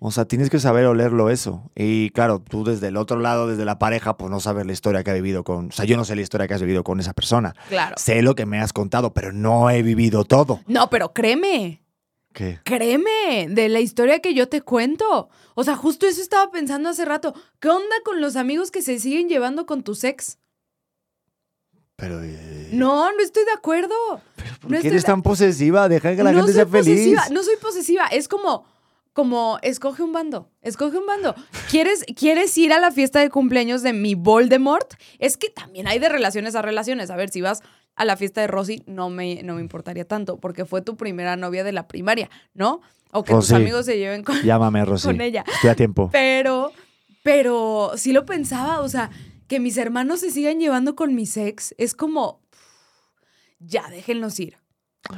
A: O sea, tienes que saber olerlo eso. Y claro, tú desde el otro lado, desde la pareja, pues no sabes la historia que ha vivido con... O sea, yo no sé la historia que has vivido con esa persona.
B: Claro.
A: Sé lo que me has contado, pero no he vivido todo.
B: No, pero créeme,
A: ¿Qué?
B: Créeme, de la historia que yo te cuento. O sea, justo eso estaba pensando hace rato. ¿Qué onda con los amigos que se siguen llevando con tu ex?
A: Pero... eh,
B: No, no estoy de acuerdo.
A: ¿Por
B: no
A: qué eres
B: de-
A: tan posesiva? Deja que la
B: no
A: gente sea feliz.
B: posesiva, no soy posesiva. Es como, como, escoge un bando, escoge un bando. ¿Quieres, ¿Quieres ir a la fiesta de cumpleaños de mi Voldemort? Es que también hay de relaciones a relaciones. A ver, si vas a la fiesta de Rosy, no me, no me importaría tanto, porque fue tu primera novia de la primaria, ¿no? O que
A: Rosy.
B: tus amigos se lleven con...
A: Llámame, Rosy.
B: Con ella.
A: Estoy a tiempo.
B: Pero, pero sí lo pensaba, o sea, que mis hermanos se sigan llevando con mis ex, es como, ya, déjenlos ir.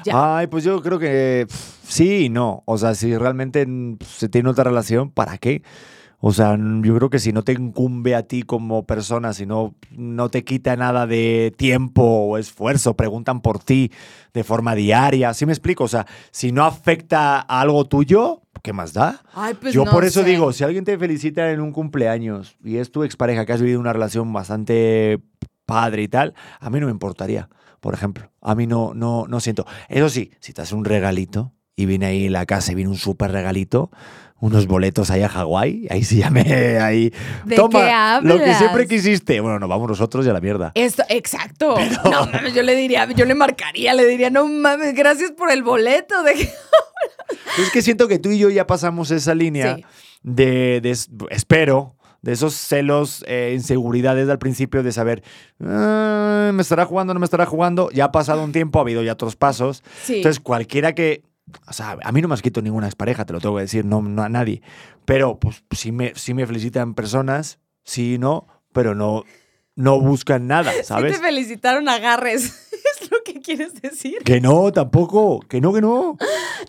B: Ya.
A: Ay, pues yo creo que pff, sí y no. O sea, si realmente se tiene otra relación, ¿para qué? O sea, yo creo que si no te incumbe a ti como persona, si no, no te quita nada de tiempo o esfuerzo, preguntan por ti de forma diaria. ¿Sí me explico? O sea, si no afecta a algo tuyo, ¿qué más da?
B: Ay, pues
A: Yo
B: no
A: por eso
B: sé.
A: digo, si alguien te felicita en un cumpleaños y es tu expareja que has vivido una relación bastante padre y tal, a mí no me importaría, por ejemplo. A mí no, no, no siento. Eso sí, si te hace un regalito y viene ahí la casa y viene un súper regalito, unos boletos ahí a Hawái, ahí sí me... Ahí,
B: ¿De
A: Toma,
B: qué
A: lo que
B: hablas?
A: siempre quisiste. Bueno, nos vamos nosotros y a la mierda.
B: Esto, exacto. No mames, yo le diría, yo le marcaría, le diría, no mames, gracias por el boleto. De...
A: Es que siento que tú y yo ya pasamos esa línea
B: Sí.
A: de, de- espero, de esos celos, eh, inseguridades al principio de saber, "Ah, ¿me estará jugando no me estará jugando? Ya ha pasado un tiempo, ha habido ya otros pasos.
B: Sí.
A: Entonces, cualquiera que, o sea, a mí no me has quitado ninguna expareja, te lo tengo que decir, no, no a nadie. Pero, pues, sí me, sí me felicitan personas, sí, no, pero no, no buscan nada,
B: Sí
A: ¿sabes?
B: te felicitaron, agarres. es lo que quieres decir?
A: Que no, tampoco. Que no, que no.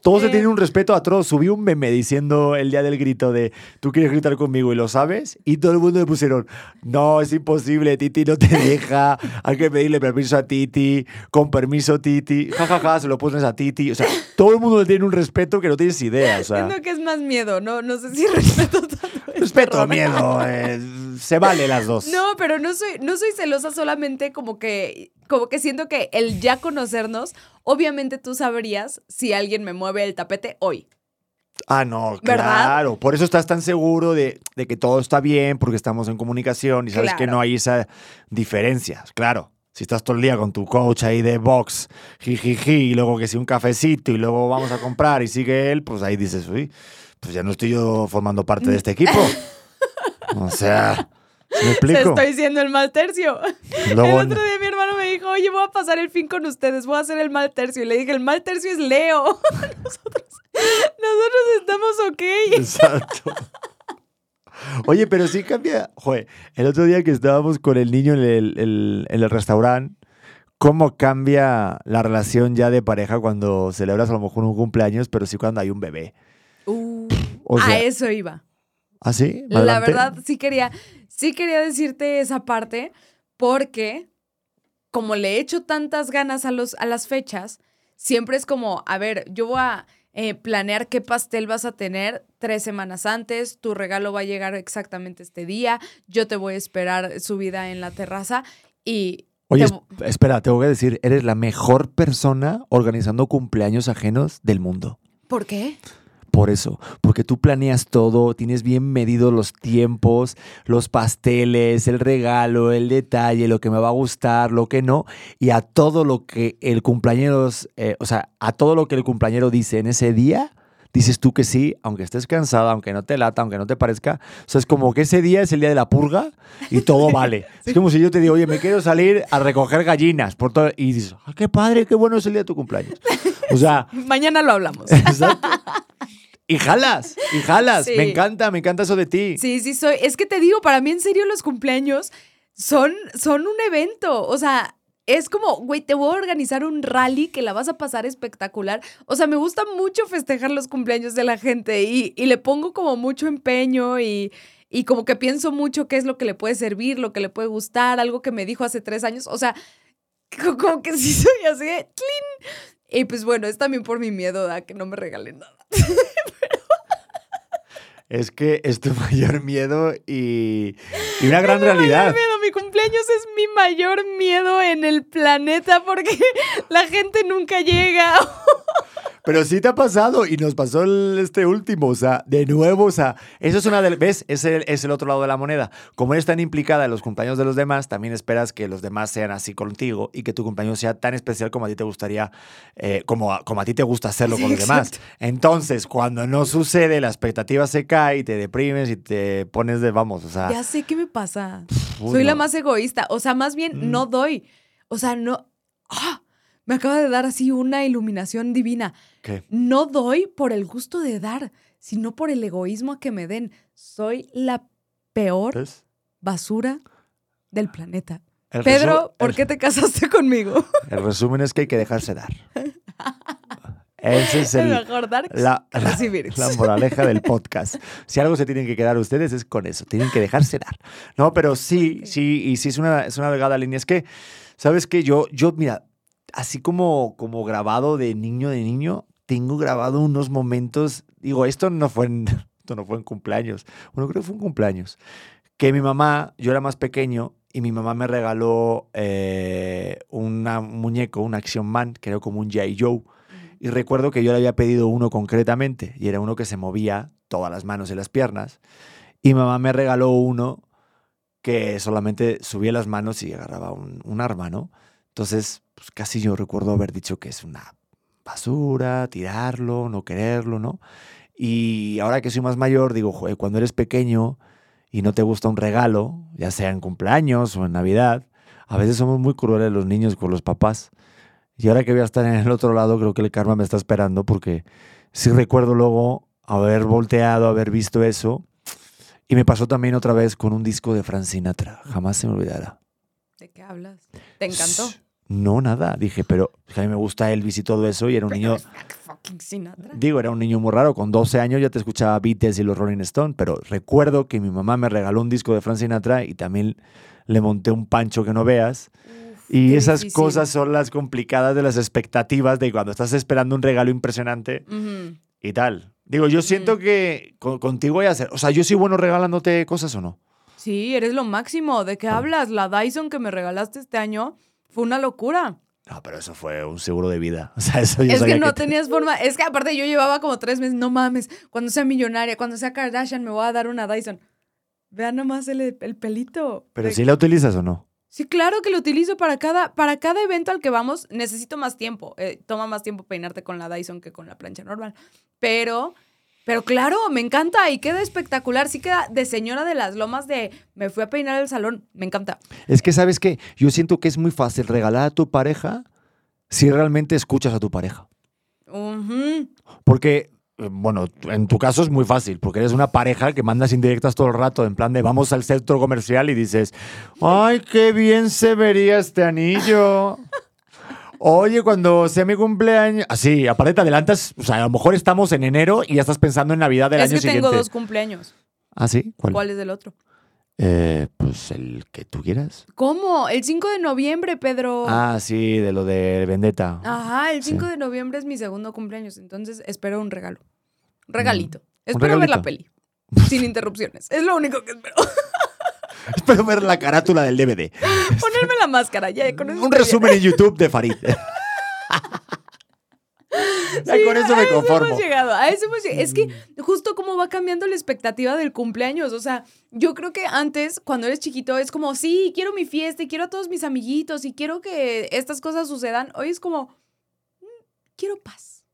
A: Todos se tienen un respeto atroz. Subí un meme diciendo el día del grito de tú quieres gritar conmigo y lo sabes. Y todo el mundo me pusieron, no, es imposible, Titi no te deja. Hay que pedirle permiso a Titi. Con permiso, Titi. Ja, ja, ja, se lo pones a Titi. O sea, todo el mundo le tiene un respeto que no tienes idea. O sea,
B: Siento que es más miedo, no, no sé si respeto tanto. este
A: respeto, miedo. eh, se vale las dos.
B: No, pero no soy, no soy celosa solamente como que, como que siento que el ya conocernos, obviamente tú sabrías si alguien me mueve el tapete hoy.
A: Ah, no,
B: ¿Verdad?
A: claro. Por eso estás tan seguro de, de que todo está bien, porque estamos en comunicación y sabes que no hay esa diferencia. Claro. Si estás todo el día con tu coach ahí de box, jijiji, y luego que si un cafecito y luego vamos a comprar y sigue él, pues ahí dices, uy, pues ya no estoy yo formando parte de este equipo. O sea, ¿sí ¿me
B: estoy siendo el mal tercio.
A: Luego-
B: el otro día mi hermano me dijo, oye, voy a pasar el fin con ustedes, voy a hacer el mal tercio. Y le dije, el mal tercio es Leo. nosotros, nosotros estamos ok.
A: Exacto. Oye, pero sí cambia. Joder, el otro día que estábamos con el niño en el, el- en el restaurante, ¿cómo cambia la relación ya de pareja cuando celebras a lo mejor un cumpleaños, pero sí cuando hay un bebé?
B: Uh,
A: O sea,
B: a eso iba.
A: ¿Ah, sí?
B: La verdad, sí quería, sí quería decirte esa parte porque como le he hecho tantas ganas a, los, a las fechas, siempre es como, a ver, yo voy a eh, planear qué pastel vas a tener tres semanas antes, tu regalo va a llegar exactamente este día, yo te voy a esperar subida en la terraza y...
A: Oye,
B: te-
A: espera, te voy a decir, eres la mejor persona organizando cumpleaños ajenos del mundo.
B: ¿Por qué?
A: Por eso, porque tú planeas todo, tienes bien medidos los tiempos, los pasteles, el regalo, el detalle, lo que me va a gustar, lo que no, y a todo lo que el cumpleaños, eh, o sea, a todo lo que el cumpleañero dice en ese día, dices tú que sí, aunque estés cansada, aunque no te lata, aunque no te parezca. O sea, es como que ese día es el día de la purga y todo vale. Es como si yo te digo, oye, me quiero salir a recoger gallinas por todo, y dices, ah, qué padre, qué bueno es el día de tu cumpleaños. O sea,
B: Mañana lo hablamos.
A: Exacto. Y jalas, y jalas.
B: Sí.
A: Me encanta, me encanta eso de ti.
B: Sí, sí, soy. Es que te digo, para mí en serio los cumpleaños son, son un evento. O sea, es como, güey, te voy a organizar un rally que la vas a pasar espectacular. O sea, me gusta mucho festejar los cumpleaños de la gente y, y le pongo como mucho empeño y, y como que pienso mucho qué es lo que le puede servir, lo que le puede gustar, algo que me dijo hace tres años. O sea, co- como que sí soy así de ¡tlin! Y pues bueno, es también por mi miedo a que no me regalen nada.
A: Es que es tu mayor miedo y, y una gran
B: mayor
A: realidad.
B: miedo, mi cumpleaños es mi mayor miedo en el planeta porque la gente nunca llega.
A: Pero sí te ha pasado y nos pasó el- este último, o sea, de nuevo, o sea, eso es una del, ¿ves? Es el, es el otro lado de la moneda. Como eres tan implicada en los cumpleaños de los demás, también esperas que los demás sean así contigo y que tu cumpleaños sea tan especial como a ti te gustaría, eh, como, a, como a ti te gusta hacerlo
B: Sí,
A: con los demás. Entonces, cuando no sucede, la expectativa se cae y te deprimes y te pones de, vamos, o sea...
B: Ya sé qué me pasa.
A: uy,
B: Soy la más egoísta. O sea, más bien
A: Mm.
B: no doy. O sea, no. ¡Ah! Me acaba de dar así una iluminación divina.
A: ¿Qué?
B: No doy por el gusto de dar, sino por el egoísmo que me den. Soy la peor
A: ¿Ves?
B: basura del planeta.
A: El
B: Pedro, ¿por
A: el-
B: qué te casaste conmigo?
A: El resumen es que hay que dejarse dar. Ese es el,
B: mejor dar
A: la, la- la moraleja del podcast. Si algo se tienen que quedar ustedes es con eso, tienen que dejarse dar. No, pero sí, sí, y sí es una, es una delgada línea. Es que, ¿sabes qué? Yo, yo, mira, así como, como grabado de niño de niño, tengo grabado unos momentos, digo, esto no fue en, esto no fue en cumpleaños, bueno, creo que fue un cumpleaños, que mi mamá, yo era más pequeño, y mi mamá me regaló eh, una- un muñeco, un Action Man, que era como un G.I. Joe. Y recuerdo que yo le había pedido uno concretamente, y era uno que se movía todas las manos y las piernas. Y mamá me regaló uno que solamente subía las manos y agarraba un, un arma, ¿no? Entonces, pues casi yo recuerdo haber dicho que es una basura, tirarlo, no quererlo, ¿no? Y ahora que soy más mayor, digo, "Joder, cuando eres pequeño y no te gusta un regalo, ya sea en cumpleaños o en Navidad, a veces somos muy crueles los niños con los papás. Y ahora que voy a estar en el otro lado, creo que el karma me está esperando porque sí recuerdo luego haber volteado, haber visto eso. Y me pasó también otra vez con un disco de Frank Sinatra. Jamás se me olvidará.
B: ¿De qué hablas? ¿Te encantó?
A: No, nada. Dije, pero a mí me gusta Elvis y todo eso y era un niño... Digo, era un niño muy raro. Con 12 años ya te escuchaba Beatles y los Rolling Stones, pero recuerdo que mi mamá me regaló un disco de Frank Sinatra y también le monté un pancho que no veas. Y esas
B: difícil.
A: cosas son las complicadas de las expectativas de cuando estás esperando un regalo impresionante y tal. Digo, yo siento que con- contigo voy a hacer. O sea, yo soy bueno regalándote cosas o no.
B: Sí, eres lo máximo. ¿De qué hablas? La Dyson que me regalaste este año fue una locura.
A: No, pero eso fue un seguro de vida. O sea, eso yo
B: es
A: sabía
B: que no
A: te-
B: tenías forma. Es que aparte yo llevaba como tres meses. No mames, cuando sea millonaria, cuando sea Kardashian, me voy a dar una Dyson. Vean nomás el, el pelito.
A: Pero si la utilizas o no.
B: Sí, claro que lo utilizo para cada, para cada evento al que vamos. Necesito más tiempo. Eh, toma más tiempo peinarte con la Dyson que con la plancha normal. Pero, pero claro, me encanta y queda espectacular. Sí queda de señora de las lomas de me fui a peinar al salón. Me encanta.
A: Es que, ¿sabes qué? Yo siento que es muy fácil regalar a tu pareja si realmente escuchas a tu pareja. Porque, eh, bueno, en tu caso es muy fácil, porque eres una pareja que mandas indirectas todo el rato, en plan de vamos al centro comercial y dices, ¡ay, qué bien se vería este anillo! Oye, cuando sea mi cumpleaños. Así, aparte te adelantas, o sea, a lo mejor estamos en enero y ya estás pensando en Navidad del
B: Es
A: año
B: que tengo
A: siguiente.
B: dos cumpleaños.
A: ¿Ah, sí? ¿Cuál?
B: ¿Cuál es el otro?
A: Eh, pues el que tú quieras.
B: ¿Cómo? El 5 de noviembre, Pedro.
A: Ah, sí, de lo de Vendetta.
B: Ajá, el
A: Sí.
B: 5 de noviembre es mi segundo cumpleaños, entonces espero un regalo. Regalito.
A: Mm, un
B: Espero ver la
A: regalito.
B: peli. Sin interrupciones. Es lo único que espero.
A: Espero ver la carátula del DVD.
B: Ponerme la máscara, ya con eso
A: Un
B: bien.
A: resumen en YouTube de Farid. Ya
B: Sí,
A: con eso
B: a
A: me
B: eso
A: conformo.
B: hemos llegado, a eso hemos llegado. Es que justo cómo va cambiando la expectativa del cumpleaños. O sea, yo creo que antes, cuando eres chiquito, es como, sí, quiero mi fiesta y quiero a todos mis amiguitos y quiero que estas cosas sucedan. Hoy es como, "Mm, quiero paz.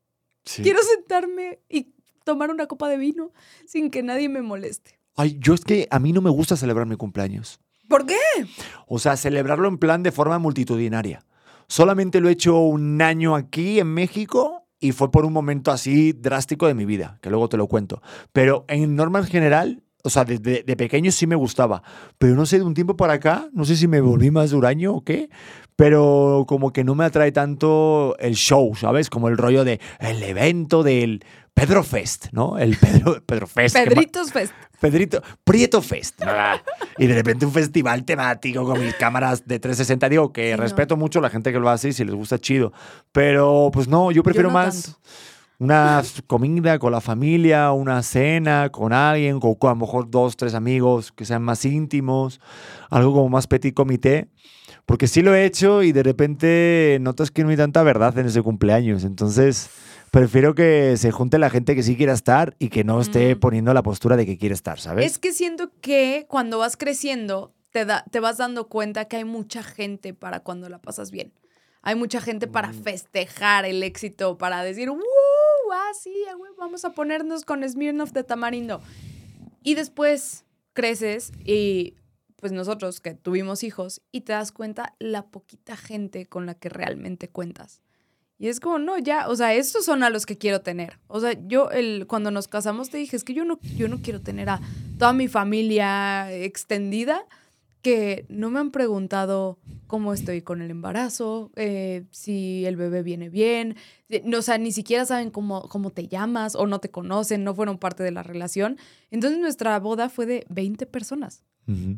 A: Sí.
B: Quiero sentarme y tomar una copa de vino sin que nadie me moleste.
A: Ay, yo es que a mí no me gusta celebrar mi cumpleaños.
B: ¿Por qué?
A: O sea, celebrarlo en plan de forma multitudinaria. Solamente lo he hecho un año aquí en México y fue por un momento así drástico de mi vida, que luego te lo cuento. Pero en norma en general, o sea, desde de pequeño sí me gustaba. Pero no sé, de un tiempo para acá, no sé si me volví más huraño o qué, pero como que no me atrae tanto el show, ¿sabes? Como el rollo de el evento del Pedro Fest, ¿no? El Pedro, Pedro Fest.
B: Pedritos Fest.
A: Pedrito, Prieto Fest. ¿verdad? Y de repente un festival temático con mis cámaras de 360. Digo que
B: Sí, no.
A: respeto mucho a la gente que lo hace y si les gusta chido. Pero pues no, yo prefiero
B: no
A: más
B: tanto.
A: Una comida con la familia, una cena con alguien, con, con a lo mejor dos, tres amigos que sean más íntimos, algo como más petit comité. Porque sí lo he hecho y de repente notas que no hay tanta verdad en ese cumpleaños. Entonces, prefiero que se junte la gente que sí quiera estar y que no esté
B: Mm.
A: poniendo la postura de que quiere estar, ¿sabes?
B: Es que siento que cuando vas creciendo, te, da, te vas dando cuenta que hay mucha gente para cuando la pasas bien. Hay mucha gente para
A: Mm.
B: festejar el éxito, para decir, ¡Uh! Sí, ah, güey, vamos a ponernos con Smirnoff de tamarindo. Y después creces y pues nosotros que tuvimos hijos y te das cuenta la poquita gente con la que realmente cuentas. Y es como, no, ya, o sea, estos son a los que quiero tener. O sea, yo el, cuando nos casamos te dije, es que yo no, yo no quiero tener a toda mi familia extendida que no me han preguntado cómo estoy con el embarazo, eh, si el bebé viene bien, eh, no, o sea, ni siquiera saben cómo, cómo te llamas o no te conocen, no fueron parte de la relación. Entonces nuestra boda fue de 20 personas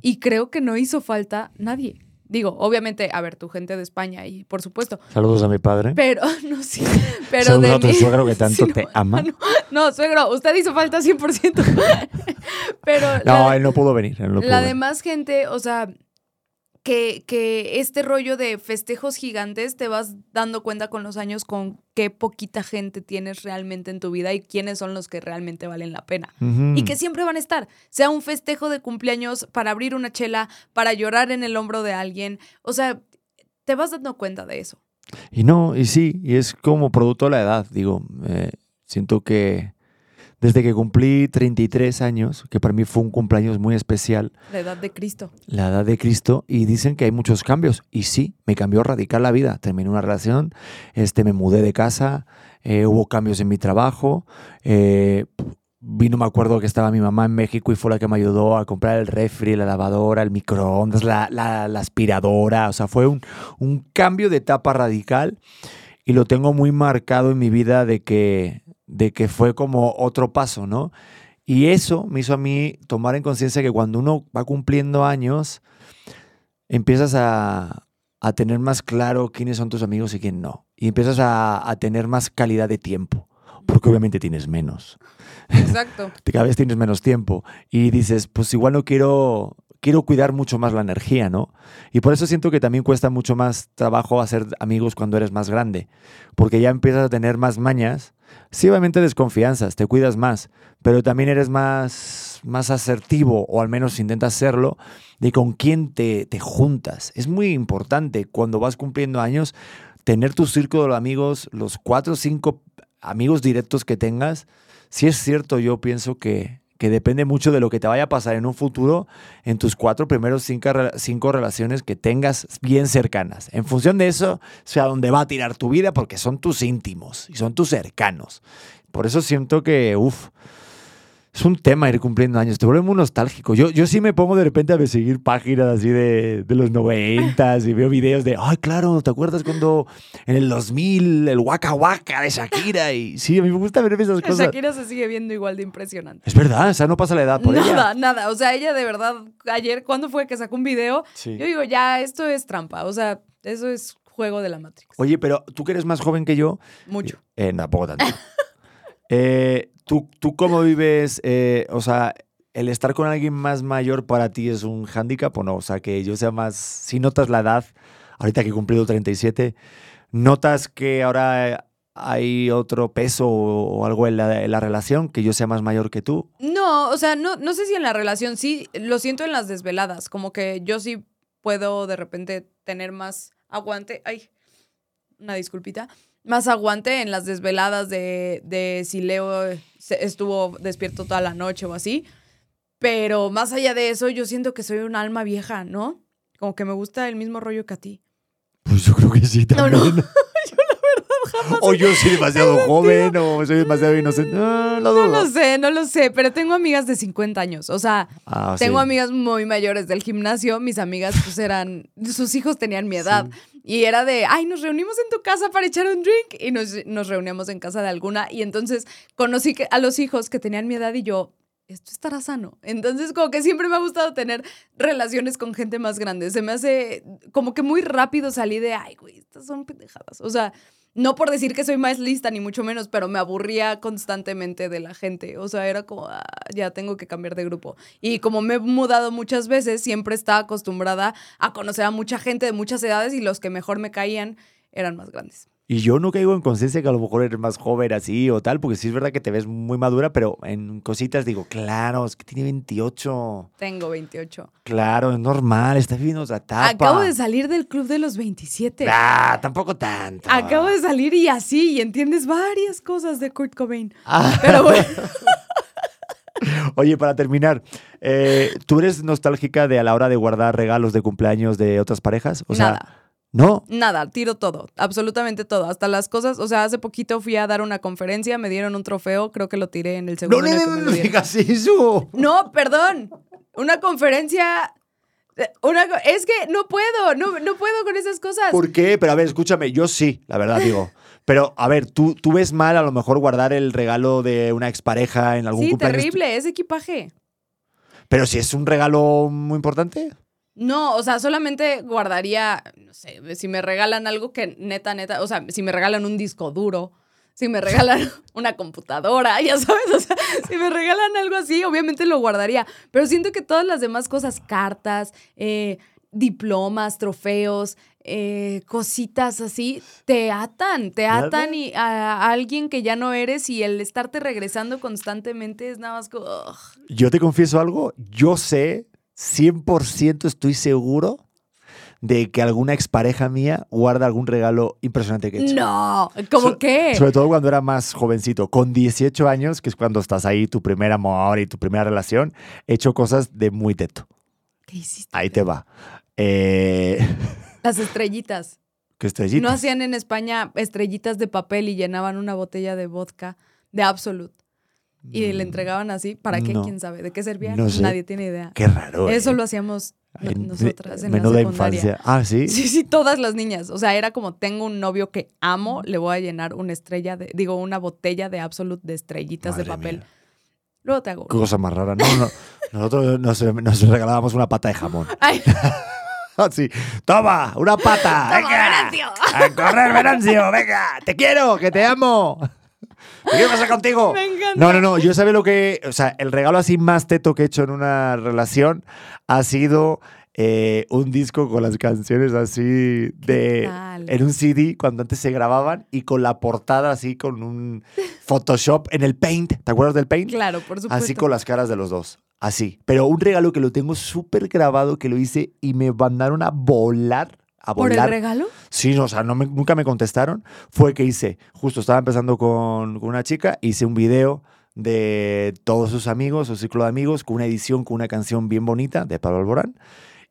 B: y creo que no hizo falta nadie. Digo, obviamente, a ver, tu gente de España y por supuesto,
A: Saludos a mi padre.
B: pero, no, sí, pero
A: Saludos
B: de
A: a tu
B: mí-
A: suegro que tanto
B: Sí,
A: te
B: no,
A: ama.
B: No, no, suegro, usted hizo falta 100%. pero
A: No,
B: la,
A: él no pudo venir. él no pudo
B: la
A: venir.
B: demás gente, o sea, que, que este rollo de festejos gigantes te vas dando cuenta con los años con qué poquita gente tienes realmente en tu vida y quiénes son los que realmente valen la pena. Y que siempre van a estar, sea un festejo de cumpleaños para abrir una chela, para llorar en el hombro de alguien, o sea, te vas dando cuenta de eso.
A: Y no, y sí, y es como producto de la edad. Digo, eh, siento que desde que cumplí 33 años, que para mí fue un cumpleaños muy especial,
B: La edad de Cristo.
A: la edad de Cristo, y dicen que hay muchos cambios. Y sí, me cambió radical la vida. Terminé una relación, este, me mudé de casa, eh, hubo cambios en mi trabajo, eh, vino, me acuerdo que estaba mi mamá en México y fue la que me ayudó a comprar el refri, la lavadora, el microondas, la, la- la aspiradora. O sea, fue un, un cambio de etapa radical y lo tengo muy marcado en mi vida de que, de que fue como otro paso, ¿no? Y eso me hizo a mí tomar en conciencia que cuando uno va cumpliendo años, empiezas a, a tener más claro quiénes son tus amigos y quién no. Y empiezas a, a tener más calidad de tiempo, porque obviamente tienes menos.
B: Exacto.
A: Cada vez tienes menos tiempo y dices, pues igual no quiero, quiero cuidar mucho más la energía, ¿no? Y por eso siento que también cuesta mucho más trabajo hacer amigos cuando eres más grande, porque ya empiezas a tener más mañas. Sí, obviamente desconfianzas, te cuidas más, pero también eres más, más asertivo, o al menos intentas serlo, de con quién te, te juntas. Es muy importante cuando vas cumpliendo años tener tu círculo de amigos, los cuatro o cinco amigos directos que tengas. Si es cierto, yo pienso que, que depende mucho de lo que te vaya a pasar en un futuro en tus cuatro primeros cinco, cinco relaciones que tengas bien cercanas. En función de eso, sea donde va a tirar tu vida, porque son tus íntimos y son tus cercanos. Por eso siento que, uff, es un tema ir cumpliendo años. Te vuelve muy nostálgico. Yo, yo sí me pongo de repente a seguir páginas así de, de los noventas y veo videos de, ay, claro, ¿te acuerdas cuando en el 2000 el Waka Waka de Shakira? Y sí, a mí me gusta ver esas cosas.
B: Shakira se sigue viendo igual de impresionante.
A: Es verdad, o sea, no pasa la edad por
B: nada,
A: ella.
B: nada. O sea, ella de verdad, ayer, ¿cuándo fue que sacó un video?
A: Sí.
B: Yo digo, ya, esto es trampa. O sea, eso es juego de la Matrix.
A: Oye, pero tú que eres más joven que yo,
B: Mucho.
A: eh, tampoco tanto. Eh, ¿tú, ¿Tú cómo vives? eh, o sea, ¿el estar con alguien más mayor para ti es un hándicap o no? O sea, que yo sea más... Si notas la edad, ahorita que he cumplido 37, ¿notas que ahora hay otro peso o, algo en la, en la relación, que yo sea más mayor que tú?
B: No, o sea, no, no sé si en la relación, sí, lo siento en las desveladas, como que yo sí puedo de repente tener más aguante, ay, una disculpita, más aguante en las desveladas de, de si Leo estuvo despierto toda la noche o así, pero más allá de eso, yo siento que soy un alma vieja, ¿no? Como que me gusta el mismo rollo que a ti.
A: Pues yo creo que sí
B: No,
A: también.
B: no, yo la verdad jamás
A: O yo soy demasiado joven o soy demasiado inocente. No, no
B: No lo sé, no lo sé, pero tengo amigas de 50 años. O sea,
A: Ah,
B: tengo
A: sí.
B: amigas muy mayores del gimnasio. Mis amigas, pues eran. Sus hijos tenían mi edad. Y era de, ay, nos reunimos en tu casa para echar un drink. Y nos, nos reuníamos en casa de alguna. Y entonces conocí a los hijos que tenían mi edad y yo. Esto estará sano. Entonces, como que siempre me ha gustado tener relaciones con gente más grande. Se me hace como que muy rápido salí de, ay, güey, estas son pendejadas. O sea, no por decir que soy más lista, ni mucho menos, pero me aburría constantemente de la gente. O sea, era como, "Ah, ya tengo que cambiar de grupo. Y como me he mudado muchas veces, siempre estaba acostumbrada a conocer a mucha gente de muchas edades y los que mejor me caían eran más grandes.
A: Y yo no caigo en conciencia que a lo mejor eres más joven así o tal, porque sí es verdad que te ves muy madura, pero en cositas digo, claro, es que tiene 28.
B: Tengo 28.
A: Claro, es normal, está viviendo otra etapa.
B: Acabo de salir del club de los 27.
A: Ah, tampoco tanto.
B: Acabo de salir y así, y entiendes varias cosas de Kurt Cobain.
A: Ah.
B: Pero bueno,
A: Oye, para terminar, eh, ¿tú eres nostálgica de a la hora de guardar regalos de cumpleaños de otras parejas? O sea,
B: nada.
A: ¿No?
B: Nada, tiro todo, absolutamente todo, hasta las cosas, o sea, hace poquito fui a dar una conferencia, me dieron un trofeo, creo que lo tiré en el segundo
A: no, no, digas eso.
B: No, perdón, una conferencia, una, es que no puedo, no, no puedo con esas cosas.
A: ¿Por qué? Pero a ver, escúchame, yo sí, la verdad digo. Pero, a ver, ¿tú, tú ves mal a lo mejor guardar el regalo de una expareja en algún
B: Sí,
A: cumpleaños?
B: terrible, es equipaje.
A: Pero si es un regalo muy importante.
B: No, o sea, solamente guardaría, no sé, si me regalan algo que neta, neta, o sea, si me regalan un disco duro, si me regalan una computadora, ya sabes, o sea, si me regalan algo así, obviamente lo guardaría. Pero siento que todas las demás cosas, cartas, eh, diplomas, trofeos, eh, cositas así, te atan, te atan y a, a alguien que ya no eres y el estarte regresando constantemente es nada más como... ugh.
A: Yo te confieso algo, yo sé, 100% estoy seguro de que alguna expareja mía guarda algún regalo impresionante que he hecho.
B: No, ¿cómo
A: So-
B: qué?
A: Sobre todo cuando era más jovencito. Con 18 años, que es cuando estás ahí, tu primer amor y tu primera relación, he hecho cosas de muy teto.
B: ¿Qué hiciste?
A: Ahí te va. Eh,
B: Las estrellitas.
A: ¿Qué estrellita?
B: ¿No hacían en España estrellitas de papel y llenaban una botella de vodka de Absolute? Y le entregaban así. ¿Para qué?
A: No.
B: ¿Quién sabe? ¿De qué servía?
A: No sé.
B: Nadie tiene idea.
A: Qué raro.
B: Eso
A: ¿eh?
B: lo hacíamos
A: En-
B: nosotras en
A: menuda
B: la secundaria.
A: infancia. Ah, ¿sí?
B: Sí, sí, todas las niñas. O sea, era como tengo un novio que amo, le voy a llenar una estrella de, digo, una botella de Absolute de estrellitas de
A: Madre
B: papel.
A: mía.
B: Luego te hago.
A: Qué cosa más rara. No, no. Nosotros nos, nos regalábamos una pata de jamón.
B: Ay,
A: Así. Toma, una pata.
B: Toma,
A: venga.
B: Venancio.
A: A correr, Venancio. Venga. Te quiero, que te amo. ¿Qué pasa contigo?
B: Me encanta.
A: No, no, no. Yo sabía lo que. O sea, el regalo así más teto que he hecho en una relación ha sido eh, un disco con las canciones así de. En un CD cuando antes se grababan y con la portada así con un Photoshop en el Paint. ¿Te acuerdas del Paint?
B: claro, por supuesto.
A: Así con las caras de los dos. Así. Pero un regalo que lo tengo súper grabado, que lo hice y me mandaron a volar. A
B: ¿Por el
A: volar.
B: regalo?
A: Sí, no, o sea, no me- nunca me contestaron. Fue que hice, justo estaba empezando con, con una chica, hice un video de todos sus amigos, su ciclo de amigos, con una edición, con una canción bien bonita de Pablo Alborán.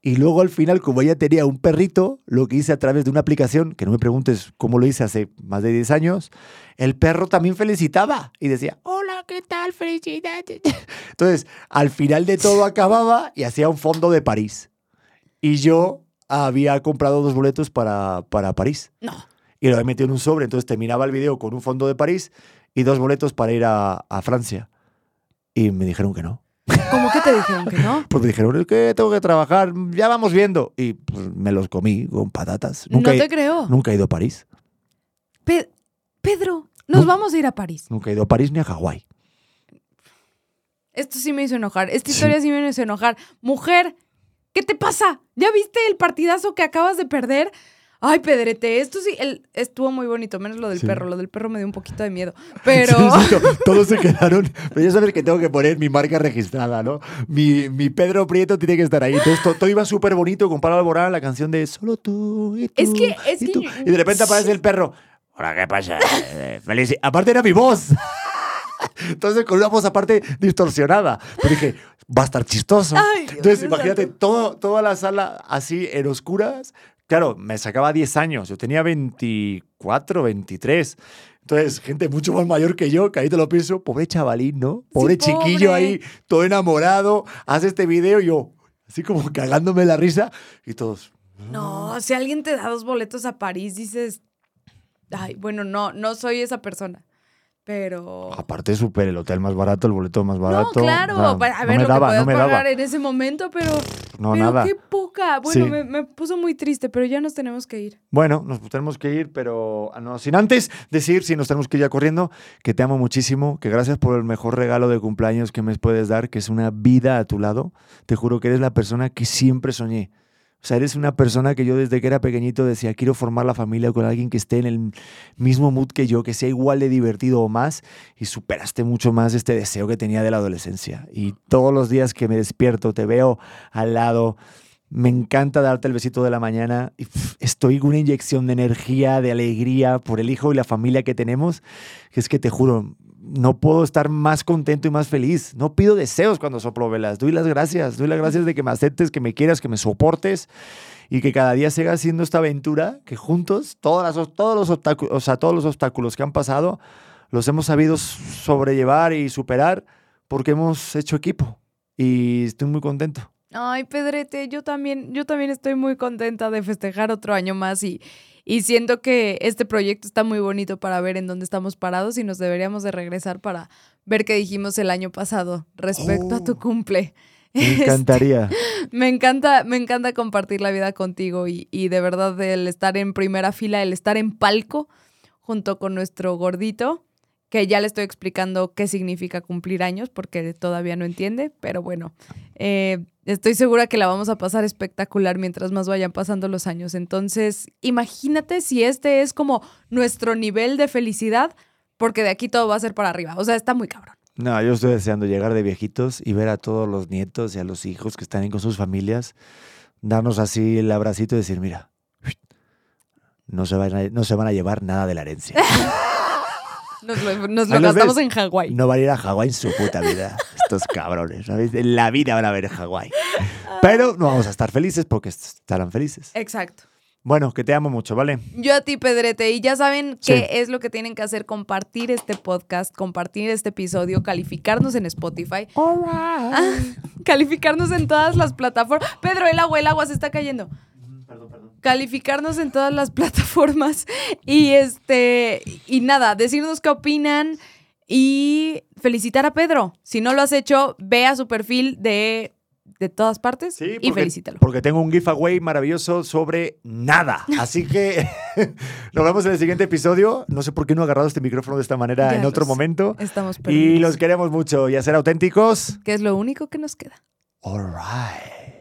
A: Y luego al final, como ella tenía un perrito, lo que hice a través de una aplicación, que no me preguntes cómo lo hice hace más de 10 años, el perro también felicitaba y decía, hola, ¿qué tal? Felicidades. Entonces, al final de todo acababa y hacía un fondo de París. Y yo había comprado dos boletos para, para París
B: No.
A: y lo había metido en un sobre. Entonces terminaba el video con un fondo de París y dos boletos para ir a, a Francia. Y me dijeron que no.
B: ¿Cómo que te dijeron que no?
A: Pues me dijeron, es que tengo que trabajar, ya vamos viendo. Y pues, me los comí con patatas. Nunca,
B: no
A: he,
B: te creo.
A: nunca he ido a París.
B: Pe- Pedro, nos
A: No.
B: vamos a ir a París.
A: Nunca he ido a París ni a Hawái.
B: Esto sí me hizo enojar. Esta
A: Sí.
B: historia sí me hizo enojar. Mujer, ¿qué te pasa? ¿Ya viste el partidazo que acabas de perder? Ay, Pedrete, esto sí el- estuvo muy bonito, menos lo del
A: Sí.
B: perro. Lo del perro me dio un poquito de miedo. Pero.
A: Sí, sí, to- todos se quedaron. Pero ya sabes que tengo que poner mi marca registrada, ¿no? Mi, mi Pedro Prieto tiene que estar ahí. Entonces to- todo, iba súper bonito con Pablo Alborán, la canción de Solo tú y tú.
B: Es que- es
A: y
B: que
A: tú.
B: yo-
A: Y de repente aparece el perro. Hola, ¿qué pasa? Feliz. Aparte era mi voz. Entonces con una voz aparte distorsionada. Pero dije, va a estar chistoso.
B: Ay, Dios
A: Entonces imagínate todo, toda la sala así en oscuras. Claro, me sacaba 10 años. Yo tenía 24, 23. Entonces, gente mucho más mayor que yo, que ahí te lo pienso, pobre chavalín, ¿no? Pobre chiquillo
B: pobre.
A: ahí, todo enamorado, hace este video y yo, así como cagándome la risa y todos.
B: No, si alguien te da dos boletos a París, dices. Ay, bueno, no, no soy esa persona. Pero.
A: Aparte, súper el hotel más barato, el boleto más barato.
B: no, claro.
A: o sea,
B: pa- a
A: no
B: ver,
A: me
B: lo
A: daba,
B: que
A: no me
B: pagar
A: daba.
B: en ese momento, pero.
A: No,
B: pero
A: nada.
B: qué poca. Bueno,
A: Sí.
B: me, me puso muy triste, pero ya nos tenemos que ir.
A: Bueno, nos tenemos que ir, pero ah, no, sin antes decir, si nos tenemos que ir ya corriendo, que te amo muchísimo, que gracias por el mejor regalo de cumpleaños que me puedes dar, que es una vida a tu lado. Te juro que eres la persona que siempre soñé. O sea, eres una persona que yo desde que era pequeñito decía, quiero formar la familia con alguien que esté en el mismo mood que yo, que sea igual de divertido o más, y superaste mucho más este deseo que tenía de la adolescencia. Y todos los días que me despierto, te veo al lado, me encanta darte el besito de la mañana. Y, estoy con una inyección de energía, de alegría por el hijo y la familia que tenemos. Que es que te juro, no puedo estar más contento y más feliz. No pido deseos cuando soplo velas. Doy las gracias. Doy las gracias de que me aceptes, que me quieras, que me soportes y que cada día siga siendo esta aventura que juntos, todas las, todos, los obstáculos, o sea, todos los obstáculos que han pasado, los hemos sabido sobrellevar y superar porque hemos hecho equipo. Y estoy muy contento.
B: Ay, Pedrete, yo también, yo también estoy muy contenta de festejar otro año más y, y siento que este proyecto está muy bonito para ver en dónde estamos parados y nos deberíamos de regresar para ver qué dijimos el año pasado respecto a tu
A: Oh.
B: cumple.
A: Me
B: Este,
A: encantaría.
B: me encanta, me encanta compartir la vida contigo y, y de verdad el estar en primera fila, el estar en palco junto con nuestro gordito, que ya le estoy explicando qué significa cumplir años porque todavía no entiende, pero bueno, eh, estoy segura que la vamos a pasar espectacular mientras más vayan pasando los años. Entonces, imagínate si este es como nuestro nivel de felicidad, porque de aquí todo va a ser para arriba. O sea, está muy cabrón.
A: No, yo estoy deseando llegar de viejitos y ver a todos los nietos y a los hijos que están ahí con sus familias, darnos así el abracito y decir, mira, no se van a, no se van a llevar nada de la herencia.
B: Nos lo, nos gastamos
A: ves.
B: en Hawái.
A: No van a ir a Hawái en su puta vida. Estos cabrones, ¿sabes? En la vida van a ver Hawái. Pero no vamos a estar felices porque estarán felices.
B: Exacto.
A: Bueno, que te amo mucho, ¿vale?
B: Yo a ti, Pedrete. Y ya saben
A: Sí.
B: qué es lo que tienen que hacer: compartir este podcast, compartir este episodio, calificarnos en Spotify, Ah, calificarnos en todas las plataformas. Pedro, el agua, el agua se está cayendo. Calificarnos en todas las plataformas. Y este. Y nada, decirnos qué opinan. Y felicitar a Pedro. Si no lo has hecho, ve a su perfil de, de todas partes
A: Sí,
B: y felicítalo.
A: porque tengo un giveaway maravilloso sobre nada. Así que nos vemos en el siguiente episodio. No sé por qué no he agarrado este micrófono de esta manera
B: Ya
A: en otro momento.
B: Estamos
A: Y
B: perdidos.
A: los queremos mucho y a ser auténticos.
B: Que es lo único que nos queda.
A: All right.